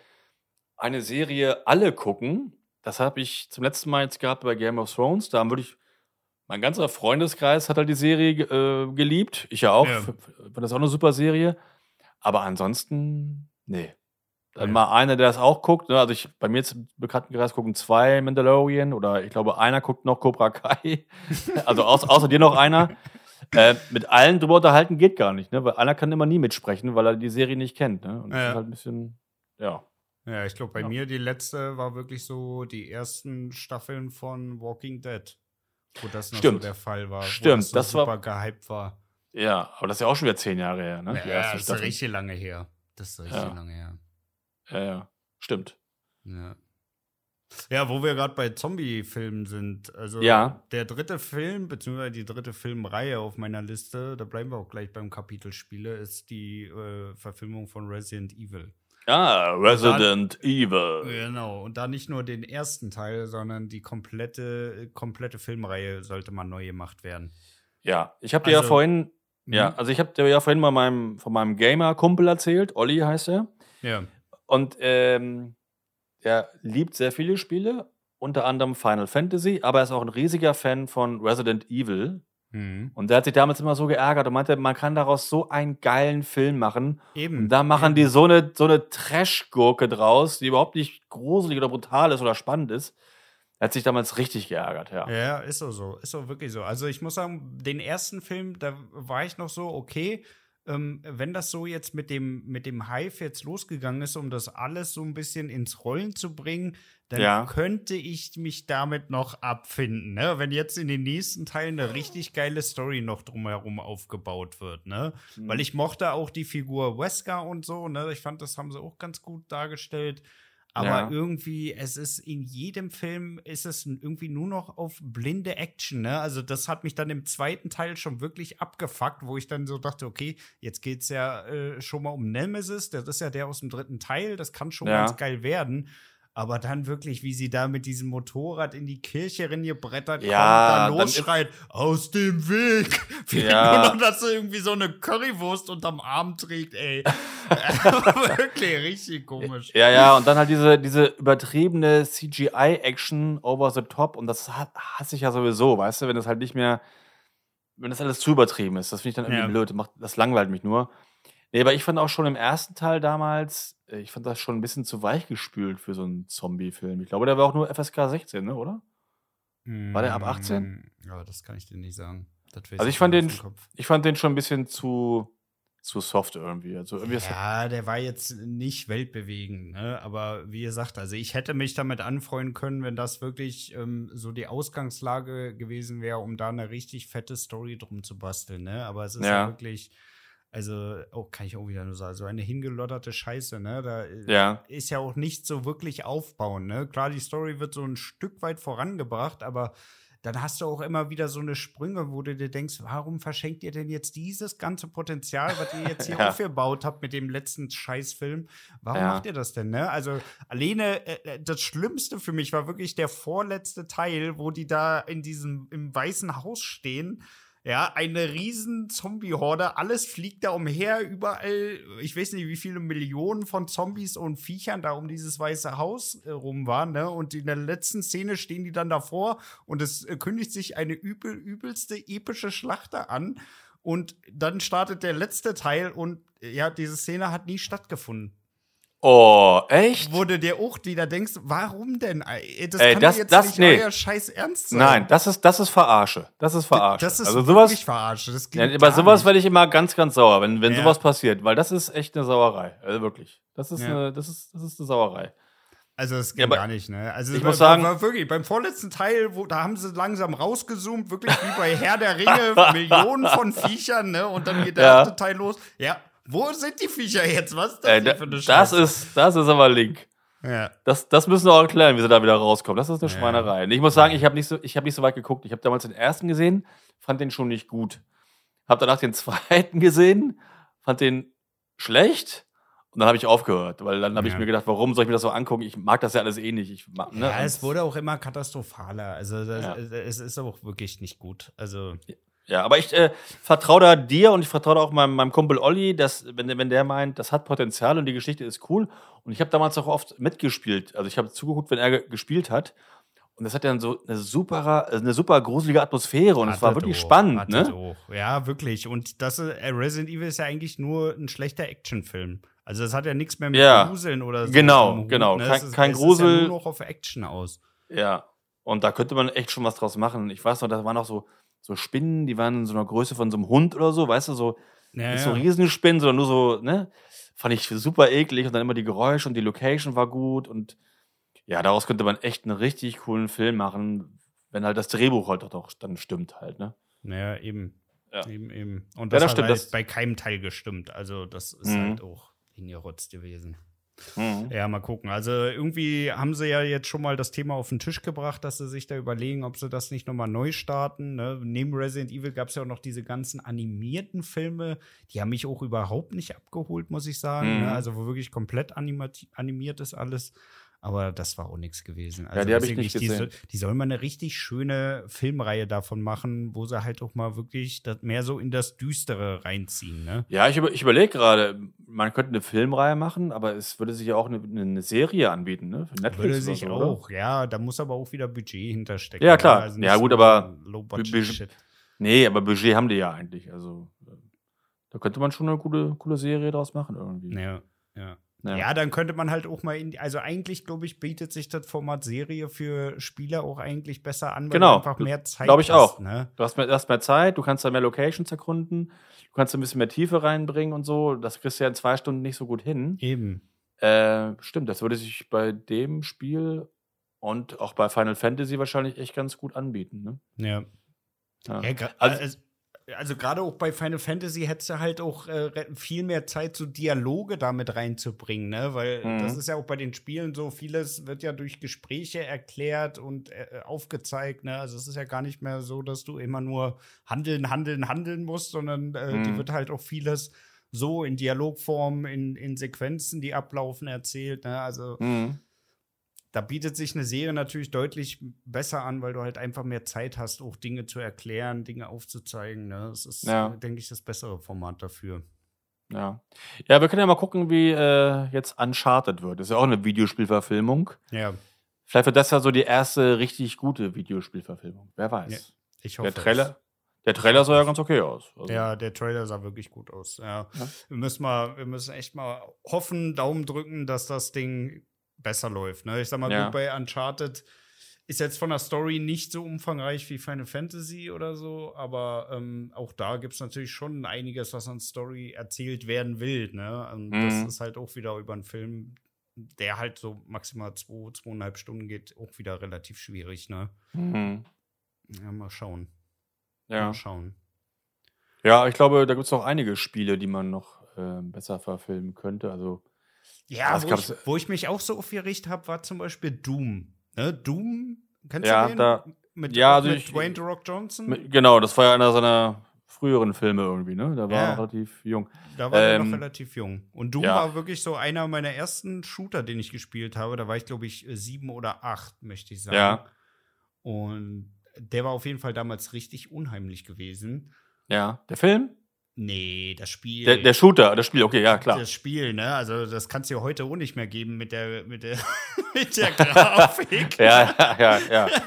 [SPEAKER 2] eine Serie alle gucken. Das habe ich zum letzten Mal jetzt gehabt bei Game of Thrones. Da würde ich, mein ganzer Freundeskreis hat halt die Serie äh, geliebt. Ich ja auch.
[SPEAKER 1] Ja.
[SPEAKER 2] Das auch eine super Serie. Aber ansonsten, nee. Dann
[SPEAKER 1] Ja.
[SPEAKER 2] mal einer, der das auch guckt. Ne? Also ich, bei mir jetzt im Bekanntenkreis gucken zwei Mandalorian oder ich glaube, einer guckt noch Cobra Kai. also außer, außer dir noch einer. Äh, mit allen drüber unterhalten geht gar nicht, ne? Weil einer kann immer nie mitsprechen, weil er die Serie nicht kennt, ne? Und das
[SPEAKER 1] Ja.
[SPEAKER 2] ist halt ein bisschen, ja.
[SPEAKER 1] Ja, ich glaube, bei
[SPEAKER 2] Ja.
[SPEAKER 1] mir die letzte war wirklich so die ersten Staffeln von Walking Dead. Wo das noch
[SPEAKER 2] Stimmt.
[SPEAKER 1] so der Fall war. Wo
[SPEAKER 2] Stimmt,
[SPEAKER 1] das, so
[SPEAKER 2] das war-
[SPEAKER 1] super gehypt war.
[SPEAKER 2] Ja, aber das ist ja auch schon wieder zehn Jahre her, ne?
[SPEAKER 1] Ja, das ist richtig lange her. Das ist richtig
[SPEAKER 2] Ja.
[SPEAKER 1] lange her.
[SPEAKER 2] Ja, ja. Stimmt.
[SPEAKER 1] Ja. Ja, wo wir gerade bei Zombie-Filmen sind. Also
[SPEAKER 2] Ja.
[SPEAKER 1] der dritte Film, beziehungsweise die dritte Filmreihe auf meiner Liste, da bleiben wir auch gleich beim Kapitel Spiele, ist die äh, Verfilmung von Resident Evil.
[SPEAKER 2] Ah, Resident Evil.
[SPEAKER 1] Genau, und da nicht nur den ersten Teil, sondern die komplette, komplette Filmreihe sollte mal neu gemacht werden.
[SPEAKER 2] Ja, ich habe dir ja
[SPEAKER 1] Also-
[SPEAKER 2] vorhin, ja,
[SPEAKER 1] Mhm.
[SPEAKER 2] also ich habe dir ja vorhin mal meinem, von meinem Gamer-Kumpel erzählt, Olli heißt er.
[SPEAKER 1] Ja.
[SPEAKER 2] Und ähm, er liebt sehr viele Spiele, unter anderem Final Fantasy, aber er ist auch ein riesiger Fan von Resident Evil.
[SPEAKER 1] Mhm.
[SPEAKER 2] Und der hat sich damals immer so geärgert und meinte, man kann daraus so einen geilen Film machen.
[SPEAKER 1] Eben.
[SPEAKER 2] Und da machen die so eine, so eine Trash-Gurke draus, die überhaupt nicht gruselig oder brutal ist oder spannend ist. Er hat sich damals richtig geärgert, ja.
[SPEAKER 1] Ja, ist so so. Ist so wirklich so. Also ich muss sagen, den ersten Film, da war ich noch so, okay, ähm, wenn das so jetzt mit dem, mit dem Hive jetzt losgegangen ist, um das alles so ein bisschen ins Rollen zu bringen, dann
[SPEAKER 2] Ja.
[SPEAKER 1] könnte ich mich damit noch abfinden, ne? Wenn jetzt in den nächsten Teilen eine richtig geile Story noch drumherum aufgebaut wird, ne?
[SPEAKER 2] Mhm.
[SPEAKER 1] Weil ich mochte auch die Figur Wesker und so, ne? Ich fand, das haben sie auch ganz gut dargestellt. Aber
[SPEAKER 2] Ja.
[SPEAKER 1] irgendwie, es ist in jedem Film ist es irgendwie nur noch auf blinde Action, ne? Also das hat mich dann im zweiten Teil schon wirklich abgefuckt, wo ich dann so dachte, okay, jetzt geht's ja äh, schon mal um Nemesis, das ist ja der aus dem dritten Teil, das kann schon
[SPEAKER 2] Ja.
[SPEAKER 1] ganz geil werden. Aber dann wirklich, wie sie da mit diesem Motorrad in die Kirche reingebrettert
[SPEAKER 2] Ja,
[SPEAKER 1] kommt,
[SPEAKER 2] dann
[SPEAKER 1] losschreit, aus dem Weg. Fehlt
[SPEAKER 2] Ja.
[SPEAKER 1] nur noch, dass sie irgendwie so eine Currywurst unterm Arm trägt, ey. wirklich, richtig komisch.
[SPEAKER 2] Ja, ja, und dann halt diese, diese übertriebene CGI-Action over the top. Und das ha- hasse ich ja sowieso, weißt du, wenn das halt nicht mehr, wenn das alles zu übertrieben ist. Das finde ich dann irgendwie
[SPEAKER 1] Ja.
[SPEAKER 2] blöd. Macht, das langweilt mich nur. Nee, aber ich fand auch schon im ersten Teil damals, äh, ich fand das schon ein bisschen zu weich gespült für so einen Zombie-Film. Ich glaube, der war auch nur FSK 16, ne, oder? War der ab 18?
[SPEAKER 1] Ja, das kann ich dir nicht sagen.
[SPEAKER 2] Also ich fand den, ich fand den schon ein bisschen zu, zu soft irgendwie. Also irgendwie
[SPEAKER 1] Ja, der war jetzt nicht weltbewegend, ne? aber wie gesagt, also ich hätte mich damit anfreuen können, wenn das wirklich ähm, so die Ausgangslage gewesen wäre, um da eine richtig fette Story drum zu basteln. Ne? Aber es ist ja,
[SPEAKER 2] Ja.
[SPEAKER 1] wirklich, also, oh, kann ich auch wieder nur sagen, so eine hingelotterte Scheiße. Ne? Da äh,
[SPEAKER 2] Ja.
[SPEAKER 1] ist ja auch nicht so wirklich aufbauen. Ne? Klar, die Story wird so ein Stück weit vorangebracht, aber dann hast du auch immer wieder so eine Sprünge, wo du dir denkst, warum verschenkt ihr denn jetzt dieses ganze Potenzial, was ihr jetzt hier
[SPEAKER 2] Ja.
[SPEAKER 1] aufgebaut habt mit dem letzten Scheißfilm? Warum
[SPEAKER 2] Ja.
[SPEAKER 1] macht ihr das denn, ne? Also, alleine, äh, äh, das Schlimmste für mich war wirklich der vorletzte Teil, wo die da in diesem, im Weißen Haus stehen. Ja, eine riesen Zombie-Horde, alles fliegt da umher, überall, ich weiß nicht, wie viele Millionen von Zombies und Viechern da um dieses Weiße Haus äh, rum waren, ne? Und in der letzten Szene stehen die dann davor und es äh, kündigt sich eine übel, übelste epische Schlachter an. Und dann startet der letzte Teil und ja, diese Szene hat nie stattgefunden.
[SPEAKER 2] Oh, echt?
[SPEAKER 1] Wo du dir auch wieder denkst, warum denn? Das
[SPEAKER 2] Ey,
[SPEAKER 1] kann
[SPEAKER 2] das-
[SPEAKER 1] jetzt
[SPEAKER 2] das-
[SPEAKER 1] nicht
[SPEAKER 2] nee.
[SPEAKER 1] euer Scheiß ernst sein.
[SPEAKER 2] Nein, das ist, das ist Verarsche. Das ist Verarsche.
[SPEAKER 1] Das ist
[SPEAKER 2] also
[SPEAKER 1] wirklich
[SPEAKER 2] sowas,
[SPEAKER 1] verarscht. Das
[SPEAKER 2] ja, bei sowas werde ich immer ganz, ganz sauer, wenn, wenn
[SPEAKER 1] Ja.
[SPEAKER 2] sowas passiert, weil das ist echt eine Sauerei. Also wirklich. Das ist,
[SPEAKER 1] Ja.
[SPEAKER 2] eine, das ist, das ist eine Sauerei.
[SPEAKER 1] Also das geht
[SPEAKER 2] Ja,
[SPEAKER 1] gar nicht, ne? Also
[SPEAKER 2] ich muss sagen-
[SPEAKER 1] war wirklich beim vorletzten Teil, wo da haben sie langsam rausgezoomt, wirklich wie bei Herr der Ringe, Millionen von Viechern, ne? Und dann geht der
[SPEAKER 2] Ja.
[SPEAKER 1] erste Teil los. Ja, wo sind die Viecher jetzt? Was ist das
[SPEAKER 2] Äh,
[SPEAKER 1] denn
[SPEAKER 2] da,
[SPEAKER 1] für eine
[SPEAKER 2] das,
[SPEAKER 1] Scheiße?
[SPEAKER 2] ist, das ist aber Link.
[SPEAKER 1] ja.
[SPEAKER 2] Das, das müssen wir auch erklären, wie sie da wieder rauskommen. Das ist eine
[SPEAKER 1] Ja.
[SPEAKER 2] Schweinerei. Und Ich muss sagen, ich habe nicht, so, ich hab nicht so weit geguckt. Ich habe damals den ersten gesehen, fand den schon nicht gut. Habe danach den zweiten gesehen, fand den schlecht. Und dann habe ich aufgehört, weil dann habe ich
[SPEAKER 1] Ja.
[SPEAKER 2] mir gedacht, warum soll ich mir das so angucken? Ich mag das ja alles eh nicht. Ich ne?
[SPEAKER 1] ja, es wurde auch immer katastrophaler. Also das,
[SPEAKER 2] Ja.
[SPEAKER 1] es ist auch wirklich nicht gut. Also
[SPEAKER 2] Ja, aber ich äh, vertraue da dir und ich vertraue auch meinem, meinem Kumpel Olli, dass, wenn, der- wenn der meint, das hat Potenzial und die Geschichte ist cool. Und ich habe damals auch oft mitgespielt. Also ich habe zugeguckt, wenn er ge- gespielt hat. Und das hat dann so eine super, eine super gruselige Atmosphäre und es war wirklich
[SPEAKER 1] auch,
[SPEAKER 2] spannend, ne?
[SPEAKER 1] Ja, wirklich. Und das äh, Resident Evil ist ja eigentlich nur ein schlechter Actionfilm. Also das hat ja nichts mehr mit
[SPEAKER 2] Ja.
[SPEAKER 1] Gruseln oder so.
[SPEAKER 2] Genau,
[SPEAKER 1] Hut,
[SPEAKER 2] genau.
[SPEAKER 1] Ne?
[SPEAKER 2] Kein-
[SPEAKER 1] ist,
[SPEAKER 2] kein
[SPEAKER 1] es
[SPEAKER 2] Grusel.
[SPEAKER 1] Ist ja nur noch auf Action aus.
[SPEAKER 2] Ja. Und da könnte man echt schon was draus machen. Ich weiß noch, da waren auch so, so Spinnen, die waren in so einer Größe von so einem Hund oder so, weißt du, so
[SPEAKER 1] Ja,
[SPEAKER 2] nicht so
[SPEAKER 1] ja.
[SPEAKER 2] Riesenspinnen, sondern nur so, ne? Fand ich super eklig und dann immer die Geräusche und die Location war gut und ja, daraus könnte man echt einen richtig coolen Film machen, wenn halt das Drehbuch halt auch dann stimmt halt, ne?
[SPEAKER 1] Naja, eben.
[SPEAKER 2] Ja.
[SPEAKER 1] Eben, eben. Und
[SPEAKER 2] Ja,
[SPEAKER 1] das,
[SPEAKER 2] das
[SPEAKER 1] hat
[SPEAKER 2] stimmt,
[SPEAKER 1] halt
[SPEAKER 2] das-
[SPEAKER 1] bei keinem Teil gestimmt. Also, das ist
[SPEAKER 2] Mhm.
[SPEAKER 1] halt auch hingerotzt gewesen.
[SPEAKER 2] Mhm.
[SPEAKER 1] Ja, mal gucken. Also, irgendwie haben sie ja jetzt schon mal das Thema auf den Tisch gebracht, dass sie sich da überlegen, ob sie das nicht nochmal neu starten. Ne? Neben Resident Evil gab es ja auch noch diese ganzen animierten Filme. Die haben mich auch überhaupt nicht abgeholt, muss ich sagen.
[SPEAKER 2] Mhm.
[SPEAKER 1] Ne? Also, wo wirklich komplett animiert ist alles. Aber das war auch nichts gewesen. Also
[SPEAKER 2] Ja, die hab ich nicht
[SPEAKER 1] die,
[SPEAKER 2] gesehen.
[SPEAKER 1] soll- die sollen mal eine richtig schöne Filmreihe davon machen, wo sie halt auch mal wirklich das mehr so in das Düstere reinziehen. Ne?
[SPEAKER 2] Ja, ich, über, ich überlege gerade, man könnte eine Filmreihe machen, aber es würde sich ja auch eine, eine Serie anbieten, ne? Für Netflix
[SPEAKER 1] Würde
[SPEAKER 2] oder
[SPEAKER 1] sich
[SPEAKER 2] so, oder?
[SPEAKER 1] auch, ja, da muss aber auch wieder Budget hinterstecken.
[SPEAKER 2] Ja, klar.
[SPEAKER 1] Also
[SPEAKER 2] Ja, gut,
[SPEAKER 1] so
[SPEAKER 2] aber
[SPEAKER 1] Budget.
[SPEAKER 2] Nee, aber Budget haben die ja eigentlich. Also, äh, da könnte man schon eine gute, coole Serie draus machen irgendwie.
[SPEAKER 1] Ja, ja. Ja. ja. dann könnte man halt auch mal in, also eigentlich, glaube ich, bietet sich das Format Serie für Spieler auch eigentlich besser an,
[SPEAKER 2] weil genau.
[SPEAKER 1] du einfach mehr Zeit
[SPEAKER 2] Glaube ich hast, auch. Ne? Du hast mehr, hast mehr Zeit, du kannst da mehr Locations erkunden, du kannst ein bisschen mehr Tiefe reinbringen und so. Das kriegst du ja in zwei Stunden nicht so gut hin.
[SPEAKER 1] Eben.
[SPEAKER 2] Äh, stimmt, das würde sich bei dem Spiel und auch bei Final Fantasy wahrscheinlich echt ganz gut anbieten. Ne?
[SPEAKER 1] Ja. ja. ja also, also also gerade auch bei Final Fantasy hättest du halt auch äh, viel mehr Zeit, so Dialoge damit reinzubringen, ne? Weil mhm. das ist ja auch bei den Spielen so, vieles wird ja durch Gespräche erklärt und äh, aufgezeigt, ne? Also es ist ja gar nicht mehr so, dass du immer nur handeln, handeln, handeln musst, sondern äh, mhm. die wird halt auch vieles so in Dialogform, in, in Sequenzen, die ablaufen, erzählt, ne? Also mhm da bietet sich eine Serie natürlich deutlich besser an, weil du halt einfach mehr Zeit hast, auch Dinge zu erklären, Dinge aufzuzeigen. Ne? Das ist, ja. denke ich, das bessere Format dafür.
[SPEAKER 2] Ja. Ja, wir können ja mal gucken, wie äh, jetzt Uncharted wird. Das ist ja auch eine Videospielverfilmung.
[SPEAKER 1] Ja.
[SPEAKER 2] Vielleicht wird das ja so die erste richtig gute Videospielverfilmung. Wer weiß. Ja,
[SPEAKER 1] ich hoffe.
[SPEAKER 2] Der Trailer, der Trailer sah ja ganz okay aus.
[SPEAKER 1] Also. Ja, der Trailer sah wirklich gut aus. Ja. ja. Wir müssen mal, wir müssen echt mal hoffen, Daumen drücken, dass das Ding besser läuft. Ne? Ich sag mal, ja. gut, bei Uncharted ist jetzt von der Story nicht so umfangreich wie Final Fantasy oder so, aber ähm, auch da gibt es natürlich schon einiges, was an Story erzählt werden will. Ne? Und mhm. das ist halt auch wieder über einen Film, der halt so maximal zwei, zweieinhalb Stunden geht, auch wieder relativ schwierig. Ne? Mhm. Ja, mal schauen.
[SPEAKER 2] Ja.
[SPEAKER 1] Mal schauen.
[SPEAKER 2] Ja, ich glaube, da gibt es noch einige Spiele, die man noch äh, besser verfilmen könnte. Also
[SPEAKER 1] ja, wo ich, wo ich, mich auch so aufgerichtet habe, war zum Beispiel Doom. Ne? Doom,
[SPEAKER 2] kennst ja, du den? Da,
[SPEAKER 1] mit,
[SPEAKER 2] ja,
[SPEAKER 1] also
[SPEAKER 2] mit ich,
[SPEAKER 1] Dwayne The Rock Johnson?
[SPEAKER 2] Mit, genau, das war ja einer seiner früheren Filme irgendwie, ne? Da war ja, er relativ jung.
[SPEAKER 1] Da war ähm, er noch relativ jung. Und Doom ja. war wirklich so einer meiner ersten Shooter, den ich gespielt habe. Da war ich, glaube ich, sieben oder acht, möchte ich sagen.
[SPEAKER 2] Ja.
[SPEAKER 1] Und der war auf jeden Fall damals richtig unheimlich gewesen.
[SPEAKER 2] Ja. Der Film?
[SPEAKER 1] Nee, das Spiel.
[SPEAKER 2] Der, der, Shooter, das Spiel, okay, ja, klar.
[SPEAKER 1] Das Spiel, ne? Also, das kannst du ja heute auch nicht mehr geben mit der, mit der, mit der Grafik.
[SPEAKER 2] ja, ja, ja, ja.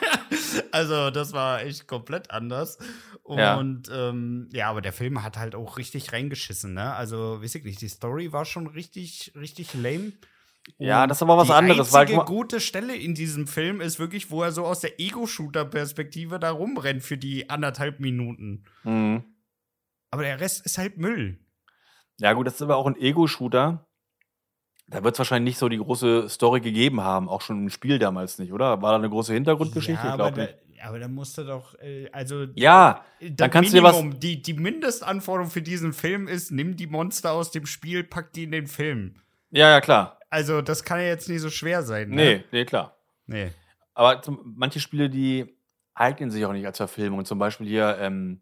[SPEAKER 1] Also, das war echt komplett anders. Und ja. Ähm, ja, aber der Film hat halt auch richtig reingeschissen, ne? Also, weiß ich nicht, die Story war schon richtig, richtig lame.
[SPEAKER 2] Ja, das ist aber was
[SPEAKER 1] die
[SPEAKER 2] anderes.
[SPEAKER 1] Die einzige gute Stelle in diesem Film ist wirklich, wo er so aus der Ego-Shooter-Perspektive da rumrennt für die anderthalb Minuten.
[SPEAKER 2] Mhm.
[SPEAKER 1] Aber der Rest ist halt Müll.
[SPEAKER 2] Ja, gut, das ist aber auch ein Ego-Shooter. Da wird es wahrscheinlich nicht so die große Story gegeben haben, auch schon im Spiel damals nicht, oder? War da eine große Hintergrundgeschichte?
[SPEAKER 1] Ja, aber, da, aber da musste doch, äh, also
[SPEAKER 2] ja, dann kannst Minimum,
[SPEAKER 1] du dir was. Die, die Mindestanforderung für diesen Film ist: Nimm die Monster aus dem Spiel, pack die in den Film.
[SPEAKER 2] Ja, ja, klar.
[SPEAKER 1] Also das kann ja jetzt nicht so schwer sein. Ne?
[SPEAKER 2] Nee, nee, klar.
[SPEAKER 1] Nee.
[SPEAKER 2] Aber zum, manche Spiele, die eignen sich auch nicht als Verfilmung. Zum Beispiel hier ähm,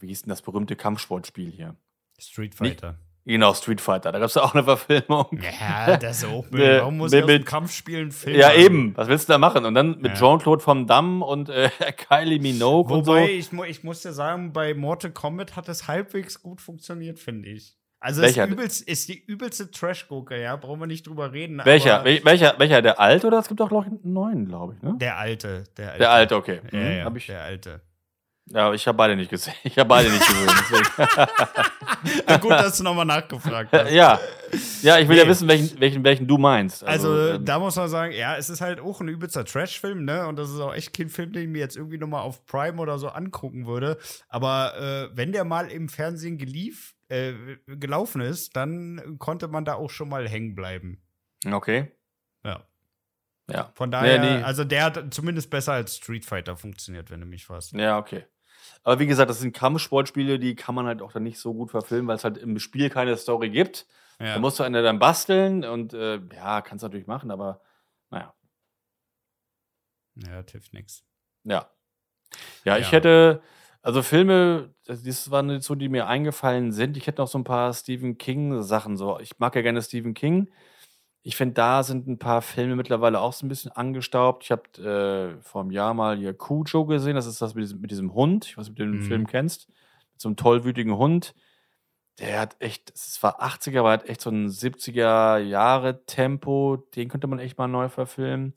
[SPEAKER 2] wie hieß denn das berühmte Kampfsportspiel hier?
[SPEAKER 1] Street Fighter.
[SPEAKER 2] Nicht, genau, Street Fighter. Da gab es auch eine Verfilmung.
[SPEAKER 1] Ja, das ist auch. Warum muss mit,
[SPEAKER 2] mit
[SPEAKER 1] Kampfspielen
[SPEAKER 2] filmen? Ja, eben. Was willst du da machen? Und dann mit ja. Jean-Claude Van Damme und äh, Kylie Minogue
[SPEAKER 1] Wobei,
[SPEAKER 2] und so.
[SPEAKER 1] Ich, ich muss dir sagen, bei Mortal Kombat hat es halbwegs gut funktioniert, finde ich. Also Welcher? Ist, übelst, ist die übelste Trash-Gucke, ja, brauchen wir nicht drüber reden.
[SPEAKER 2] Welcher? Wel welcher? Welcher? Der alte oder es gibt auch noch einen neuen, glaube ich, ne?
[SPEAKER 1] Der alte, der alte.
[SPEAKER 2] Der alte, okay.
[SPEAKER 1] Ja, mhm. ja, ich, der alte.
[SPEAKER 2] Ja, ich habe beide nicht gesehen. Ich habe beide nicht gesehen.
[SPEAKER 1] ja, gut, dass du nochmal nachgefragt hast.
[SPEAKER 2] Ja. Ja, ich will nee. ja wissen, welchen, welchen, welchen du meinst.
[SPEAKER 1] Also, also ähm, da muss man sagen, ja, es ist halt auch ein übelster Trash-Film, ne? Und das ist auch echt kein Film, den ich mir jetzt irgendwie nochmal auf Prime oder so angucken würde. Aber äh, wenn der mal im Fernsehen gelief, äh, gelaufen ist, dann konnte man da auch schon mal hängen bleiben.
[SPEAKER 2] Okay.
[SPEAKER 1] Ja.
[SPEAKER 2] Ja.
[SPEAKER 1] Von daher, nee, nee. also der hat zumindest besser als Street Fighter funktioniert, wenn du mich fragst.
[SPEAKER 2] Ja, okay. Aber wie gesagt, das sind Kampfsportspiele, die kann man halt auch dann nicht so gut verfilmen, weil es halt im Spiel keine Story gibt. Ja. Da musst du eine dann basteln und äh, ja, kannst natürlich machen, aber naja.
[SPEAKER 1] Ja, hilft nix.
[SPEAKER 2] Ja. Ja, ich hätte, also Filme, das waren jetzt so, die mir eingefallen sind. Ich hätte noch so ein paar Stephen King-Sachen. So, ich mag ja gerne Stephen King. Ich finde, da sind ein paar Filme mittlerweile auch so ein bisschen angestaubt. Ich habe äh, vor einem Jahr mal hier Cujo gesehen. Das ist das mit diesem, mit diesem Hund. Ich weiß nicht, ob du den mhm. Film kennst. Mit so einem tollwütigen Hund. Der hat echt, es war 80er, aber hat echt so ein 70er-Jahre-Tempo. Den könnte man echt mal neu verfilmen.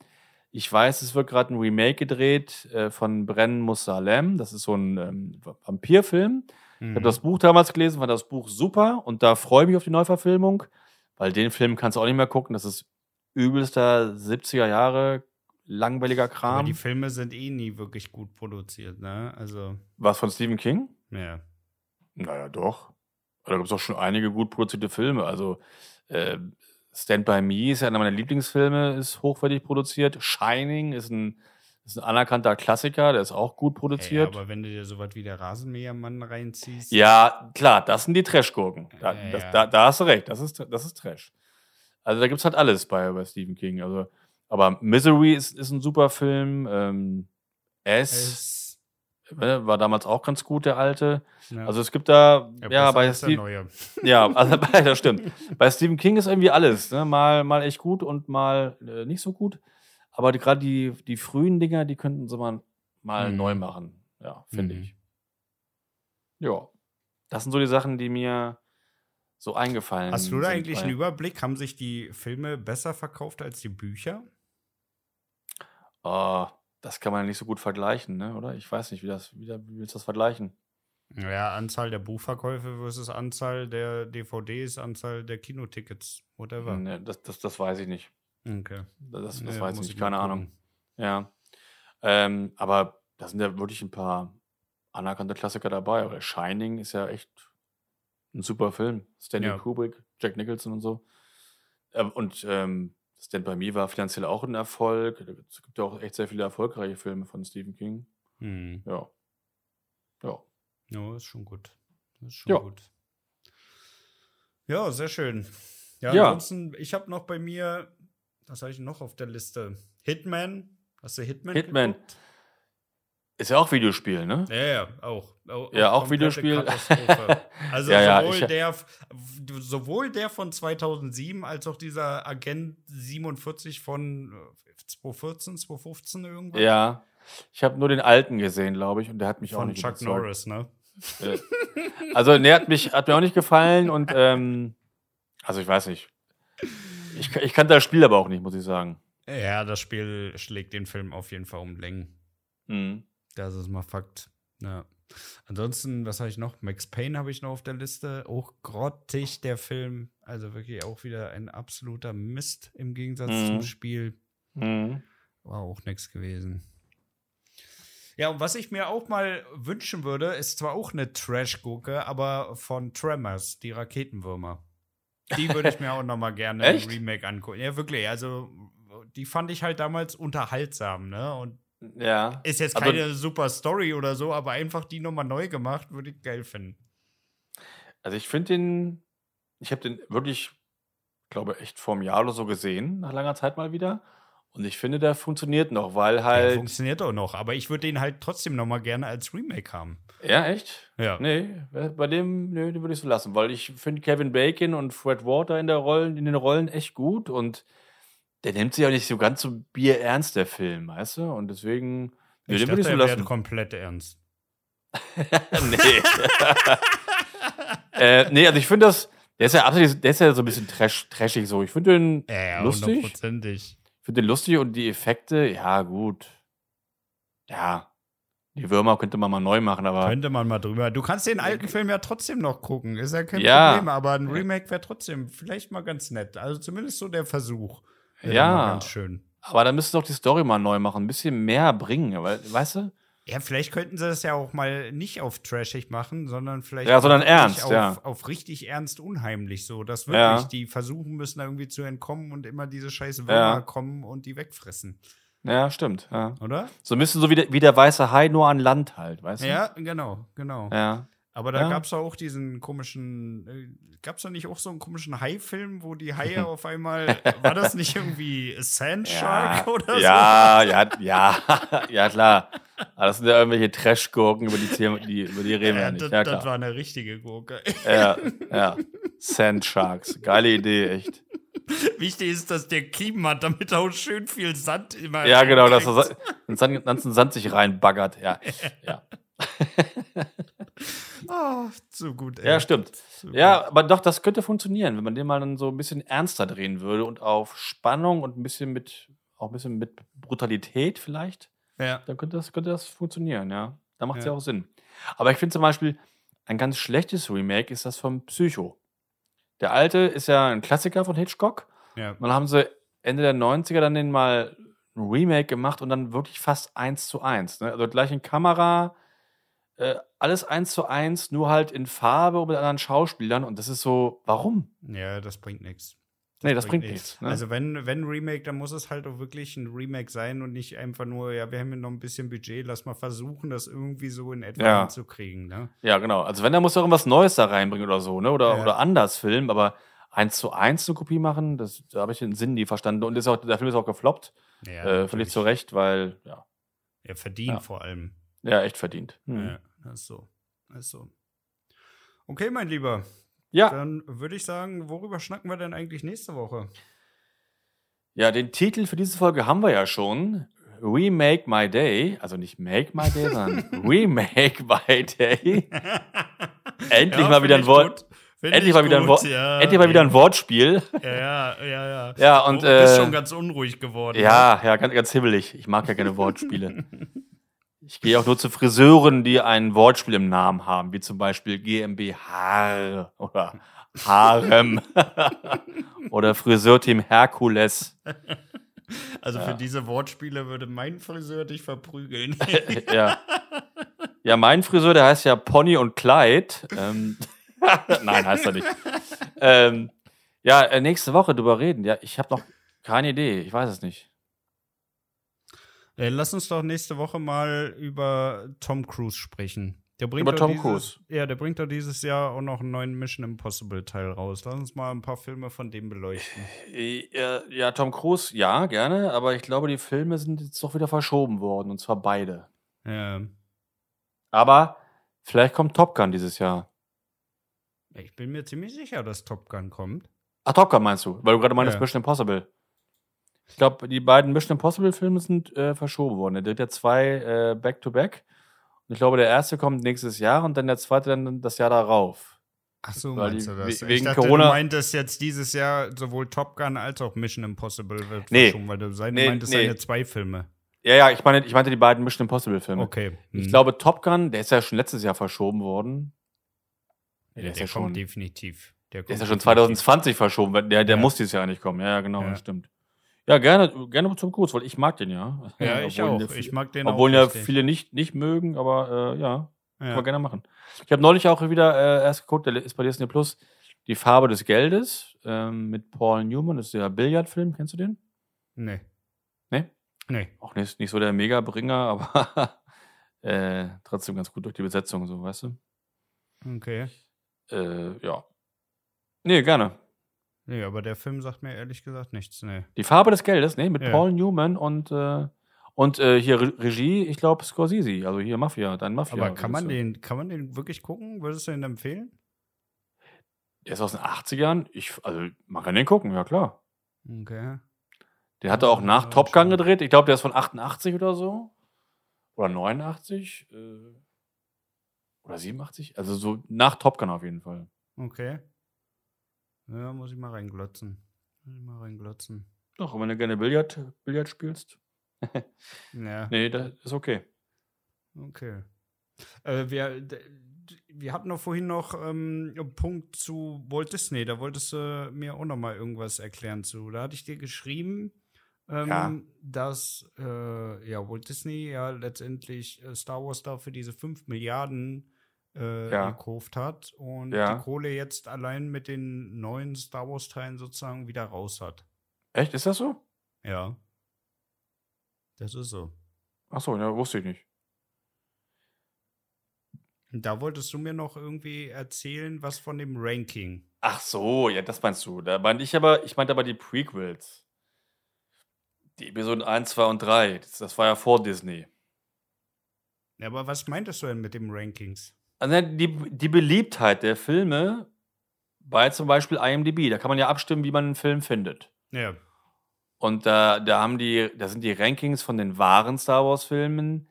[SPEAKER 2] Ich weiß, es wird gerade ein Remake gedreht äh, von Brennen muss Salem. Das ist so ein ähm, Vampirfilm. Mhm. Ich habe das Buch damals gelesen, fand das Buch super und da freue ich mich auf die Neuverfilmung weil den Film kannst du auch nicht mehr gucken. Das ist übelster 70er Jahre langweiliger Kram.
[SPEAKER 1] Aber die Filme sind eh nie wirklich gut produziert, ne? Also,
[SPEAKER 2] Was von Stephen King?
[SPEAKER 1] ja.
[SPEAKER 2] Naja, doch. Da gibt es auch schon einige gut produzierte Filme. Also äh, Stand By Me ist ja einer meiner Lieblingsfilme, ist hochwertig produziert. Shining ist ein, ist ein anerkannter Klassiker, der ist auch gut produziert.
[SPEAKER 1] aber wenn du dir sowas wie der Rasenmähermann reinziehst.
[SPEAKER 2] Ja, klar, das sind die Trash-Gurken. Da,
[SPEAKER 1] Ja,
[SPEAKER 2] das,
[SPEAKER 1] ja.
[SPEAKER 2] da, da hast du recht, das ist, das ist Trash. Also da gibt es halt alles bei, bei Stephen King. Also, aber Misery ist, ist ein super Film. Ähm, S,
[SPEAKER 1] Es,
[SPEAKER 2] äh, war damals auch ganz gut, der alte.
[SPEAKER 1] ja.
[SPEAKER 2] Also es gibt da,
[SPEAKER 1] Ja,
[SPEAKER 2] bei
[SPEAKER 1] neue.
[SPEAKER 2] ja, also bei, das stimmt. Bei Stephen King ist irgendwie alles, ne? mal, mal echt gut und mal äh, nicht so gut. Aber die- gerade die, die frühen Dinger, die könnten sie mal, mal
[SPEAKER 1] Mhm.
[SPEAKER 2] neu machen. Ja, finde
[SPEAKER 1] Mhm.
[SPEAKER 2] ich. Ja, das sind so die Sachen, die mir so eingefallen
[SPEAKER 1] Hast du da
[SPEAKER 2] sind
[SPEAKER 1] eigentlich
[SPEAKER 2] bei-
[SPEAKER 1] einen Überblick? Haben sich die Filme besser verkauft als die Bücher?
[SPEAKER 2] Ah, das kann man nicht so gut vergleichen, ne? oder? Ich weiß nicht, wie, das, wie, da- wie willst du das vergleichen?
[SPEAKER 1] Ja, Anzahl der Buchverkäufe versus Anzahl der DVDs, Anzahl der Kinotickets, whatever.
[SPEAKER 2] Ne, das, das, das weiß ich nicht.
[SPEAKER 1] Okay.
[SPEAKER 2] Das, das
[SPEAKER 1] Nee,
[SPEAKER 2] weiß ich nicht, keine Ahnung. Ja. Ähm, aber da sind ja wirklich ein paar anerkannte Klassiker dabei. Aber Shining ist ja echt ein super Film. Stanley
[SPEAKER 1] Ja.
[SPEAKER 2] Kubrick, Jack Nicholson und so. Ähm, und ähm, Stand By Me war finanziell auch ein Erfolg. Es gibt ja auch echt sehr viele erfolgreiche Filme von Stephen King.
[SPEAKER 1] Hm.
[SPEAKER 2] Ja. Ja.
[SPEAKER 1] Ja, ist schon gut. Das ist schon
[SPEAKER 2] Ja.
[SPEAKER 1] gut. Ja, sehr schön. Ja,
[SPEAKER 2] Ja.
[SPEAKER 1] ansonsten, ich habe noch bei mir, was habe ich noch auf der Liste? Hitman. Hast du Hitman?
[SPEAKER 2] Hitman.
[SPEAKER 1] geguckt?
[SPEAKER 2] Ist ja auch Videospiel, ne?
[SPEAKER 1] Ja, ja, auch. Au-
[SPEAKER 2] Ja, auch Videospiel.
[SPEAKER 1] Also
[SPEAKER 2] Ja,
[SPEAKER 1] sowohl, der, sowohl der von 2007 als auch dieser Agent 47 von äh, 2014, 2015 irgendwas.
[SPEAKER 2] Ja. Ich habe nur den alten gesehen, glaube ich, und der hat mich auch
[SPEAKER 1] Von
[SPEAKER 2] nicht
[SPEAKER 1] Chuck
[SPEAKER 2] überzeugt.
[SPEAKER 1] Norris, ne?
[SPEAKER 2] Äh, Also, ne, hat, mich, hat mir auch nicht gefallen und ähm, also ich weiß nicht. Ich, ich kannte das Spiel aber auch nicht, muss ich sagen.
[SPEAKER 1] Ja, das Spiel schlägt den Film auf jeden Fall um Längen.
[SPEAKER 2] Mhm.
[SPEAKER 1] Das ist mal Fakt. Ja. Ansonsten, was habe ich noch? Max Payne habe ich noch auf der Liste. Auch grottig, der Film. Also wirklich auch wieder ein absoluter Mist im Gegensatz
[SPEAKER 2] Mhm.
[SPEAKER 1] zum Spiel.
[SPEAKER 2] Mhm.
[SPEAKER 1] War auch nichts gewesen. Ja, und was ich mir auch mal wünschen würde, ist zwar auch eine Trash-Gurke, aber von Tremors, die Raketenwürmer. Die würde ich mir auch noch mal gerne im
[SPEAKER 2] Echt?
[SPEAKER 1] Remake angucken. Ja, wirklich. Also, die fand ich halt damals unterhaltsam, ne? Und
[SPEAKER 2] Ja.
[SPEAKER 1] ist jetzt
[SPEAKER 2] Also-
[SPEAKER 1] keine super Story oder so, aber einfach die nochmal neu gemacht, würde ich geil finden.
[SPEAKER 2] Also ich finde den, ich habe den wirklich, glaube echt vor einem Jahr oder so gesehen, nach langer Zeit mal wieder. Und ich finde, der funktioniert noch, weil
[SPEAKER 1] Der
[SPEAKER 2] halt.
[SPEAKER 1] funktioniert auch noch, aber ich würde den halt trotzdem nochmal gerne als Remake haben.
[SPEAKER 2] Ja, echt?
[SPEAKER 1] Ja.
[SPEAKER 2] Nee, äh, bei dem, nee, den würde ich so lassen, weil ich finde Kevin Bacon und Fred Water in der Rollen, in den Rollen echt gut und der nimmt sich auch nicht so ganz so bierernst, der Film, weißt du? Und deswegen, nee,
[SPEAKER 1] Ich
[SPEAKER 2] den würde ich so lassen.
[SPEAKER 1] komplett ernst.
[SPEAKER 2] nee. äh, nee, also ich finde das, der ist ja absolut, der ist ja so ein bisschen trash, trashig so. Ich finde den
[SPEAKER 1] Ja, ja,
[SPEAKER 2] lustig.
[SPEAKER 1] hundertprozentig.
[SPEAKER 2] Finde den lustig und die Effekte, ja, gut. Ja. Die Würmer könnte man mal neu machen, aber.
[SPEAKER 1] Könnte man mal drüber. Du kannst den alten Film ja trotzdem noch gucken. Ist ja kein
[SPEAKER 2] Ja.
[SPEAKER 1] Problem, aber ein Remake wäre trotzdem vielleicht mal ganz nett. Also zumindest so der Versuch.
[SPEAKER 2] Ja.
[SPEAKER 1] Ganz schön.
[SPEAKER 2] Aber da müssten doch die Story mal neu machen, ein bisschen mehr bringen, weil, weißt du?
[SPEAKER 1] Ja, vielleicht könnten sie das ja auch mal nicht auf trashig machen, sondern vielleicht
[SPEAKER 2] Ja, sondern ernst,
[SPEAKER 1] auf,
[SPEAKER 2] ja.
[SPEAKER 1] auf richtig ernst unheimlich so, dass wirklich
[SPEAKER 2] Ja.
[SPEAKER 1] die versuchen müssen, da irgendwie zu entkommen und immer diese scheiß Würmer
[SPEAKER 2] Ja.
[SPEAKER 1] kommen und die wegfressen,
[SPEAKER 2] Ja, stimmt. Ja.
[SPEAKER 1] oder?
[SPEAKER 2] So ein bisschen so wie der, wie der weiße Hai, nur an Land halt, weißt du?
[SPEAKER 1] Ja, genau, genau.
[SPEAKER 2] Ja.
[SPEAKER 1] Aber da
[SPEAKER 2] Ja.
[SPEAKER 1] gab's doch auch diesen komischen, äh, gab's da nicht auch so einen komischen Hai-Film, wo die Haie auf einmal, war das nicht irgendwie Sand Shark oder
[SPEAKER 2] ja, ja, ja, ja, klar. Aber das sind ja irgendwelche Trash-Gurken, über die, die, über die
[SPEAKER 1] so?
[SPEAKER 2] reden wir
[SPEAKER 1] Ja,
[SPEAKER 2] ja nicht.
[SPEAKER 1] das,
[SPEAKER 2] Ja,
[SPEAKER 1] das
[SPEAKER 2] klar.
[SPEAKER 1] war eine richtige Gurke.
[SPEAKER 2] Ja, ja. Sand Sharks. Geile Idee, echt.
[SPEAKER 1] Wichtig ist, dass der Kiemen hat, damit auch schön viel Sand immer.
[SPEAKER 2] Ja, genau, dass
[SPEAKER 1] reinkriegt.
[SPEAKER 2] er den ganzen Sand sich reinbaggert. Ja, ja.
[SPEAKER 1] Ah, so gut, ey.
[SPEAKER 2] ja stimmt.
[SPEAKER 1] So
[SPEAKER 2] Ja,
[SPEAKER 1] gut.
[SPEAKER 2] aber doch, das könnte funktionieren, wenn man den mal dann so ein bisschen ernster drehen würde und auf Spannung und ein bisschen mit, auch ein bisschen mit Brutalität vielleicht.
[SPEAKER 1] ja.
[SPEAKER 2] dann könnte das, könnte das funktionieren, ja. Da macht es ja.
[SPEAKER 1] Ja.
[SPEAKER 2] auch Sinn. Aber ich finde zum Beispiel, ein ganz schlechtes Remake ist das vom Psycho. Der alte ist ja ein Klassiker von Hitchcock.
[SPEAKER 1] Ja.
[SPEAKER 2] Dann haben sie Ende der 90er dann den mal ein Remake gemacht und dann wirklich fast eins zu eins. Ne? Also gleich in Kamera, äh, alles eins zu eins, nur halt in Farbe und mit anderen Schauspielern. Und das ist so, warum?
[SPEAKER 1] Ja, das bringt nichts.
[SPEAKER 2] Nee, das bringt nichts. Ne?
[SPEAKER 1] Also wenn, wenn Remake, dann muss es halt auch wirklich ein Remake sein und nicht einfach nur, ja, wir haben hier noch ein bisschen Budget, lass mal versuchen, das irgendwie so in etwa
[SPEAKER 2] Ja.
[SPEAKER 1] hinzukriegen, ne?
[SPEAKER 2] Ja, genau. Also wenn, dann muss er irgendwas Neues da reinbringen oder so, ne? Oder,
[SPEAKER 1] Ja.
[SPEAKER 2] oder anders filmen, aber eins zu eins eine Kopie machen, das, da habe ich den Sinn nie verstanden. Und ist auch, der Film ist auch gefloppt.
[SPEAKER 1] Ja,
[SPEAKER 2] äh, völlig zu Recht, weil, ja,
[SPEAKER 1] Er verdient
[SPEAKER 2] Ja.
[SPEAKER 1] vor allem.
[SPEAKER 2] Ja echt verdient. Hm.
[SPEAKER 1] Ja, das ist so. Das ist so. Okay, mein Lieber.
[SPEAKER 2] Ja.
[SPEAKER 1] Dann würde ich sagen, worüber schnacken wir denn eigentlich nächste Woche?
[SPEAKER 2] ja, den Titel für diese Folge haben wir ja schon. Remake My Day. Also nicht Make My Day, sondern Remake My Day. Endlich mal wieder ein Wort. Endlich mal, wieder ein Wort
[SPEAKER 1] Ja,
[SPEAKER 2] endlich mal wieder ein Wortspiel.
[SPEAKER 1] Ja, ja, ja. Ja,
[SPEAKER 2] Ja, und,
[SPEAKER 1] du bist
[SPEAKER 2] äh,
[SPEAKER 1] schon ganz unruhig geworden.
[SPEAKER 2] Ja, ja, ganz, ganz hibbelig. Ich mag ja keine Wortspiele. Ich gehe auch nur zu Friseuren, die ein Wortspiel im Namen haben, wie zum Beispiel GmbH oder Harem oder Friseurteam Herkules.
[SPEAKER 1] Also
[SPEAKER 2] Ja.
[SPEAKER 1] für diese Wortspiele würde mein Friseur dich verprügeln.
[SPEAKER 2] ja. ja, mein Friseur, der heißt ja Pony und Kleid. Ähm, Nein, heißt er nicht. Ähm, ja, äh, nächste Woche drüber reden. Ja, ich habe noch keine Idee. Ich weiß es nicht.
[SPEAKER 1] Äh, Lass uns doch nächste Woche mal über Tom Cruise sprechen. Der bringt
[SPEAKER 2] Über Tom
[SPEAKER 1] dieses,
[SPEAKER 2] Cruise?
[SPEAKER 1] Ja, der bringt doch dieses Jahr auch noch einen neuen Mission Impossible Teil raus. Lass uns mal ein paar Filme von dem beleuchten.
[SPEAKER 2] Äh, Ja, Tom Cruise, ja, gerne, aber ich glaube, die Filme sind jetzt doch wieder verschoben worden, und zwar beide.
[SPEAKER 1] Ja.
[SPEAKER 2] Aber vielleicht kommt Top Gun dieses Jahr.
[SPEAKER 1] Ich bin mir ziemlich sicher, dass Top Gun kommt.
[SPEAKER 2] Ach, Top Gun meinst du? Weil du gerade meinst
[SPEAKER 1] Ja.
[SPEAKER 2] Mission Impossible. Ich glaube, die beiden Mission Impossible-Filme sind äh, verschoben worden. Der dritte zwei äh, Back-to-Back. Und ich glaube, der erste kommt nächstes Jahr und dann der zweite dann das Jahr darauf.
[SPEAKER 1] Ach so,
[SPEAKER 2] Weil
[SPEAKER 1] meinst du das?
[SPEAKER 2] we-
[SPEAKER 1] ich
[SPEAKER 2] wegen
[SPEAKER 1] dachte,
[SPEAKER 2] Corona-
[SPEAKER 1] du meintest jetzt dieses Jahr sowohl Top Gun als auch Mission Impossible wird
[SPEAKER 2] Nee.
[SPEAKER 1] verschoben, weil du sein,
[SPEAKER 2] Nee,
[SPEAKER 1] meintest,
[SPEAKER 2] nee.
[SPEAKER 1] seine zwei Filme.
[SPEAKER 2] Ja, ja, ich meine, ich meinte die beiden Mission Impossible-Filme.
[SPEAKER 1] Okay.
[SPEAKER 2] Ich
[SPEAKER 1] Hm.
[SPEAKER 2] glaube, Top Gun, der ist ja schon letztes Jahr verschoben worden.
[SPEAKER 1] der,
[SPEAKER 2] der ist ja
[SPEAKER 1] kommt
[SPEAKER 2] schon-
[SPEAKER 1] definitiv. Der,
[SPEAKER 2] Der ist ja schon
[SPEAKER 1] definitiv.
[SPEAKER 2] 2020 verschoben. Der, der
[SPEAKER 1] Ja.
[SPEAKER 2] muss dieses Jahr nicht kommen. Ja, genau,
[SPEAKER 1] Ja.
[SPEAKER 2] das stimmt. Ja, gerne, gerne zum Cruise, weil ich mag den ja.
[SPEAKER 1] Ja, ich
[SPEAKER 2] Obwohl
[SPEAKER 1] auch.
[SPEAKER 2] ihn ja
[SPEAKER 1] Ich mag den
[SPEAKER 2] Obwohl
[SPEAKER 1] auch.
[SPEAKER 2] ja
[SPEAKER 1] richtig.
[SPEAKER 2] viele nicht, nicht mögen, aber äh, ja, kann
[SPEAKER 1] Ja.
[SPEAKER 2] man gerne machen. Ich habe neulich auch wieder äh, erst geguckt, der ist bei Disney Plus, Die Farbe des Geldes ähm, mit Paul Newman. Das ist der Billardfilm, kennst du den?
[SPEAKER 1] Nee.
[SPEAKER 2] Nee?
[SPEAKER 1] Nee.
[SPEAKER 2] Auch nicht, nicht so der Mega-Bringer, aber äh, trotzdem ganz gut durch die Besetzung, so, weißt du?
[SPEAKER 1] Okay.
[SPEAKER 2] Äh, ja. Nee, gerne.
[SPEAKER 1] Nee, aber der Film sagt mir ehrlich gesagt nichts. Nee.
[SPEAKER 2] Die Farbe des Geldes, nee, mit
[SPEAKER 1] Ja.
[SPEAKER 2] Paul Newman und, äh, und äh, hier Re Regie, ich glaube Scorsese, also hier Mafia, dein Mafia.
[SPEAKER 1] Aber kann man, den, kann man den wirklich gucken? Würdest du ihn empfehlen?
[SPEAKER 2] Der ist aus den 80ern. Ich, also, man kann den gucken, ja klar.
[SPEAKER 1] Okay.
[SPEAKER 2] Der hatte auch nach Top Gun gedreht. Ich glaube, der ist von 88 oder so. Oder 89. Äh, oder 87. Also so nach Top Gun auf jeden Fall.
[SPEAKER 1] Okay. Ja, muss ich mal reinglotzen. Muss ich mal reinglotzen.
[SPEAKER 2] Doch, wenn du gerne Billard, Billard spielst.
[SPEAKER 1] Ja.
[SPEAKER 2] Nee, das ist okay.
[SPEAKER 1] Okay. Äh, wir, wir hatten doch vorhin noch ähm, einen Punkt zu Walt Disney. Da wolltest du mir auch noch mal irgendwas erklären zu. Da hatte ich dir geschrieben, ähm,
[SPEAKER 2] Ja.
[SPEAKER 1] dass äh, ja, Walt Disney ja letztendlich äh, Star Wars da für diese 5 Milliarden äh,
[SPEAKER 2] Ja.
[SPEAKER 1] gekauft hat und
[SPEAKER 2] Ja.
[SPEAKER 1] die Kohle jetzt allein mit den neuen Star Wars-Teilen sozusagen wieder raus hat.
[SPEAKER 2] Echt? Ist das so?
[SPEAKER 1] Ja. Das ist so.
[SPEAKER 2] Achso, ja, wusste ich nicht.
[SPEAKER 1] Da wolltest du mir noch irgendwie erzählen, was von dem Ranking.
[SPEAKER 2] Ach so, ja, das meinst du. Da meinte ich aber, ich meinte aber die Prequels. Die Episoden 1, 2 und 3. Das, das war ja vor Disney.
[SPEAKER 1] Ja, aber was meintest du denn mit dem Rankings?
[SPEAKER 2] Also die, die Beliebtheit der Filme bei zum Beispiel IMDb, da kann man ja abstimmen, wie man einen Film findet.
[SPEAKER 1] Ja.
[SPEAKER 2] Und da, da haben die, da sind die Rankings von den wahren Star Wars-Filmen,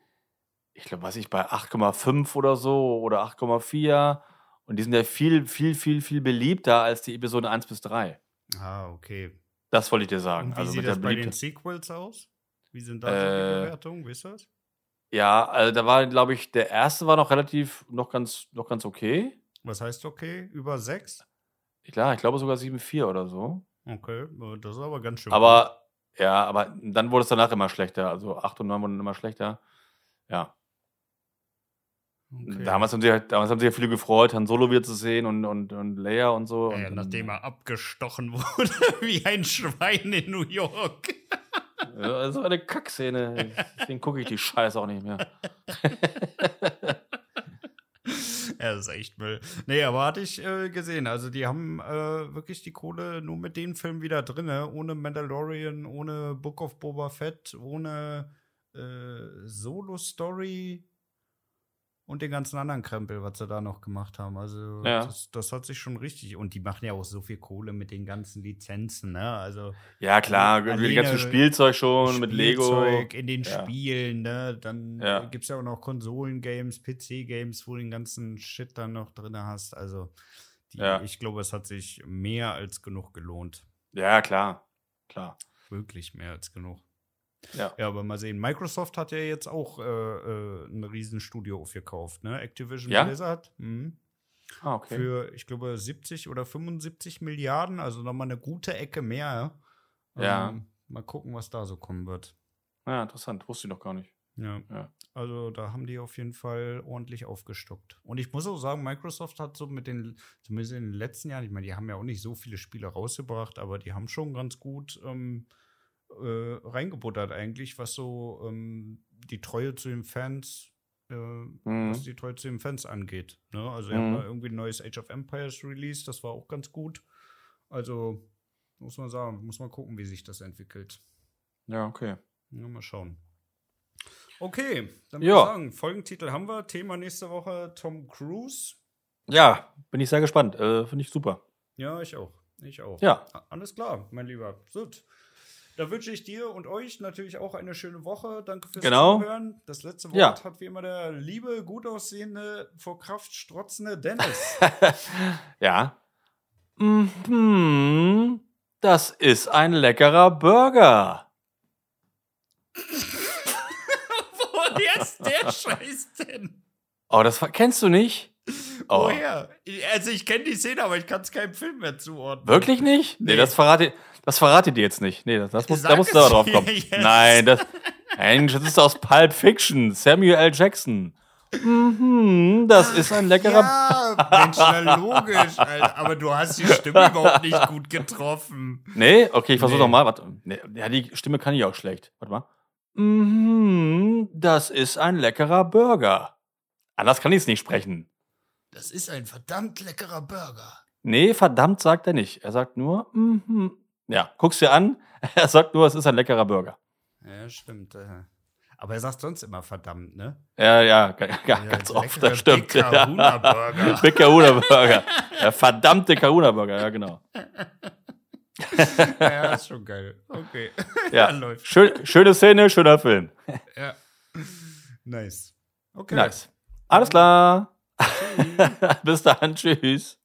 [SPEAKER 2] ich glaube, weiß ich, bei 8,5 oder so oder 8,4. Und die sind ja viel, viel, viel, viel beliebter als die Episoden 1 bis 3.
[SPEAKER 1] Ah, okay.
[SPEAKER 2] Das wollte ich dir sagen.
[SPEAKER 1] Und wie
[SPEAKER 2] also
[SPEAKER 1] sieht das bei den. Sequels aus? Wie sind da
[SPEAKER 2] Äh,
[SPEAKER 1] die Bewertungen? Wisst ihr das?
[SPEAKER 2] Ja, also da war, glaube ich, der erste war noch relativ, noch ganz, noch ganz okay.
[SPEAKER 1] Was heißt okay? Über sechs?
[SPEAKER 2] Klar, ich glaube sogar 7,4 oder so.
[SPEAKER 1] Okay, das ist aber ganz schön.
[SPEAKER 2] Aber, ja, aber dann wurde es danach immer schlechter. Also 8 und 9 wurden immer schlechter. Ja.
[SPEAKER 1] Okay.
[SPEAKER 2] Damals, haben sie halt, damals haben sich ja viele gefreut, Han Solo wieder zu sehen und, und, und Leia und so.
[SPEAKER 1] Ja,
[SPEAKER 2] und
[SPEAKER 1] nachdem er abgestochen wurde wie ein Schwein in New York.
[SPEAKER 2] Ja, das war eine Kackszene. Deswegen gucke ich die Scheiße auch nicht mehr.
[SPEAKER 1] Ja, das ist echt Müll. Nee, aber hatte ich äh, gesehen. Also, die haben äh, wirklich die Kohle nur mit den Filmen wieder drin. Ohne Mandalorian, ohne Book of Boba Fett, ohne äh, Solo-Story und den ganzen anderen Krempel, was sie da noch gemacht haben. Also,
[SPEAKER 2] Ja.
[SPEAKER 1] das, das hat sich schon richtig. Und die machen ja auch so viel Kohle mit den ganzen Lizenzen, ne? Also,
[SPEAKER 2] Ja, klar, die
[SPEAKER 1] Alleine
[SPEAKER 2] ganze Spielzeug schon mit Lego.
[SPEAKER 1] Spielzeug in den
[SPEAKER 2] Ja.
[SPEAKER 1] Spielen, ne? Dann
[SPEAKER 2] Ja.
[SPEAKER 1] äh, gibt es ja auch noch Konsolen-Games, PC-Games, wo du den ganzen Shit dann noch drin hast. Also, die,
[SPEAKER 2] Ja.
[SPEAKER 1] ich glaube, es hat sich mehr als genug gelohnt.
[SPEAKER 2] Ja, klar. Klar.
[SPEAKER 1] Wirklich mehr als genug.
[SPEAKER 2] Ja.
[SPEAKER 1] Ja, aber mal sehen. Microsoft hat ja jetzt auch äh, äh, ein Riesenstudio aufgekauft, ne? Activision
[SPEAKER 2] Ja?
[SPEAKER 1] Blizzard. Mhm.
[SPEAKER 2] Ah, okay.
[SPEAKER 1] Für, ich glaube, 70 oder 75 Milliarden, also nochmal eine gute Ecke mehr.
[SPEAKER 2] Ja.
[SPEAKER 1] Ähm, mal gucken, was da so kommen wird.
[SPEAKER 2] ja, interessant. Wusste ich noch gar nicht.
[SPEAKER 1] Ja.
[SPEAKER 2] Ja.
[SPEAKER 1] Also da haben die auf jeden Fall ordentlich aufgestockt. Und ich muss auch sagen, Microsoft hat so mit den, zumindest in den letzten Jahren, ich meine, die haben ja auch nicht so viele Spiele rausgebracht, aber die haben schon ganz gut ähm, äh, reingebuttert eigentlich, was so ähm, die Treue zu den Fans, äh,
[SPEAKER 2] Mhm.
[SPEAKER 1] was die Treue zu den Fans angeht. Ne? Also wir haben
[SPEAKER 2] Mhm.
[SPEAKER 1] mal irgendwie ein neues Age of Empires Release, das war auch ganz gut. Also muss man sagen, muss man gucken, wie sich das entwickelt.
[SPEAKER 2] Ja, okay.
[SPEAKER 1] Ja, mal schauen. Okay, dann würde ich sagen, Folgentitel haben wir. Thema nächste Woche Tom Cruise.
[SPEAKER 2] Ja, bin ich sehr gespannt. Äh, Finde ich super.
[SPEAKER 1] Ja, ich auch. Ich auch.
[SPEAKER 2] Ja.
[SPEAKER 1] Alles klar, mein Lieber. Gut. Da wünsche ich dir und euch natürlich auch eine schöne Woche. Danke fürs
[SPEAKER 2] Genau.
[SPEAKER 1] Zuhören. Das letzte Wort
[SPEAKER 2] Ja.
[SPEAKER 1] hat wie immer der liebe, gut aussehende, vor Kraft strotzende Dennis.
[SPEAKER 2] ja. Mhm. Das ist ein leckerer Burger.
[SPEAKER 1] Woher ist der Scheiß denn?
[SPEAKER 2] Oh, das kennst du nicht? Oh.
[SPEAKER 1] Woher? Also ich kenne die Szene, aber ich kann es keinem Film mehr zuordnen.
[SPEAKER 2] Wirklich nicht? Nee,
[SPEAKER 1] Nee.
[SPEAKER 2] das verrate, das verrate ich dir jetzt nicht. Nee, das, das muss, da musst du aber drauf kommen.
[SPEAKER 1] jetzt.
[SPEAKER 2] Nein, das, Mensch, das ist aus Pulp Fiction. Samuel L. Jackson. Mhm, das ist ein leckerer.
[SPEAKER 1] Ja, Mensch, na logisch, Alter. Aber du hast die Stimme überhaupt nicht gut getroffen.
[SPEAKER 2] Nee, okay, ich versuche
[SPEAKER 1] Nee.
[SPEAKER 2] nochmal. Warte. Nee, ja, die Stimme kann ich auch schlecht. Warte mal. Mhm, das ist ein leckerer Burger. Anders kann ich es nicht sprechen.
[SPEAKER 1] Das ist ein verdammt leckerer Burger.
[SPEAKER 2] Nee, verdammt sagt er nicht. Er sagt nur, mhm. Ja, guck's dir an. Er sagt nur, es ist ein leckerer Burger.
[SPEAKER 1] Ja, stimmt. äh. Aber er sagt sonst immer verdammt, ne?
[SPEAKER 2] Ja, ja, ga- ga-
[SPEAKER 1] Ja,
[SPEAKER 2] ganz oft, das stimmt.
[SPEAKER 1] Big Kahuna Burger.
[SPEAKER 2] Big Kahuna Burger. Der verdammte Kahuna Burger, ja, genau.
[SPEAKER 1] ja, ist schon geil. Okay.
[SPEAKER 2] Ja,
[SPEAKER 1] läuft.
[SPEAKER 2] schön, schöne Szene, schöner Film.
[SPEAKER 1] Ja. Nice. Okay.
[SPEAKER 2] Nice. Alles klar. Bis dann, tschüss.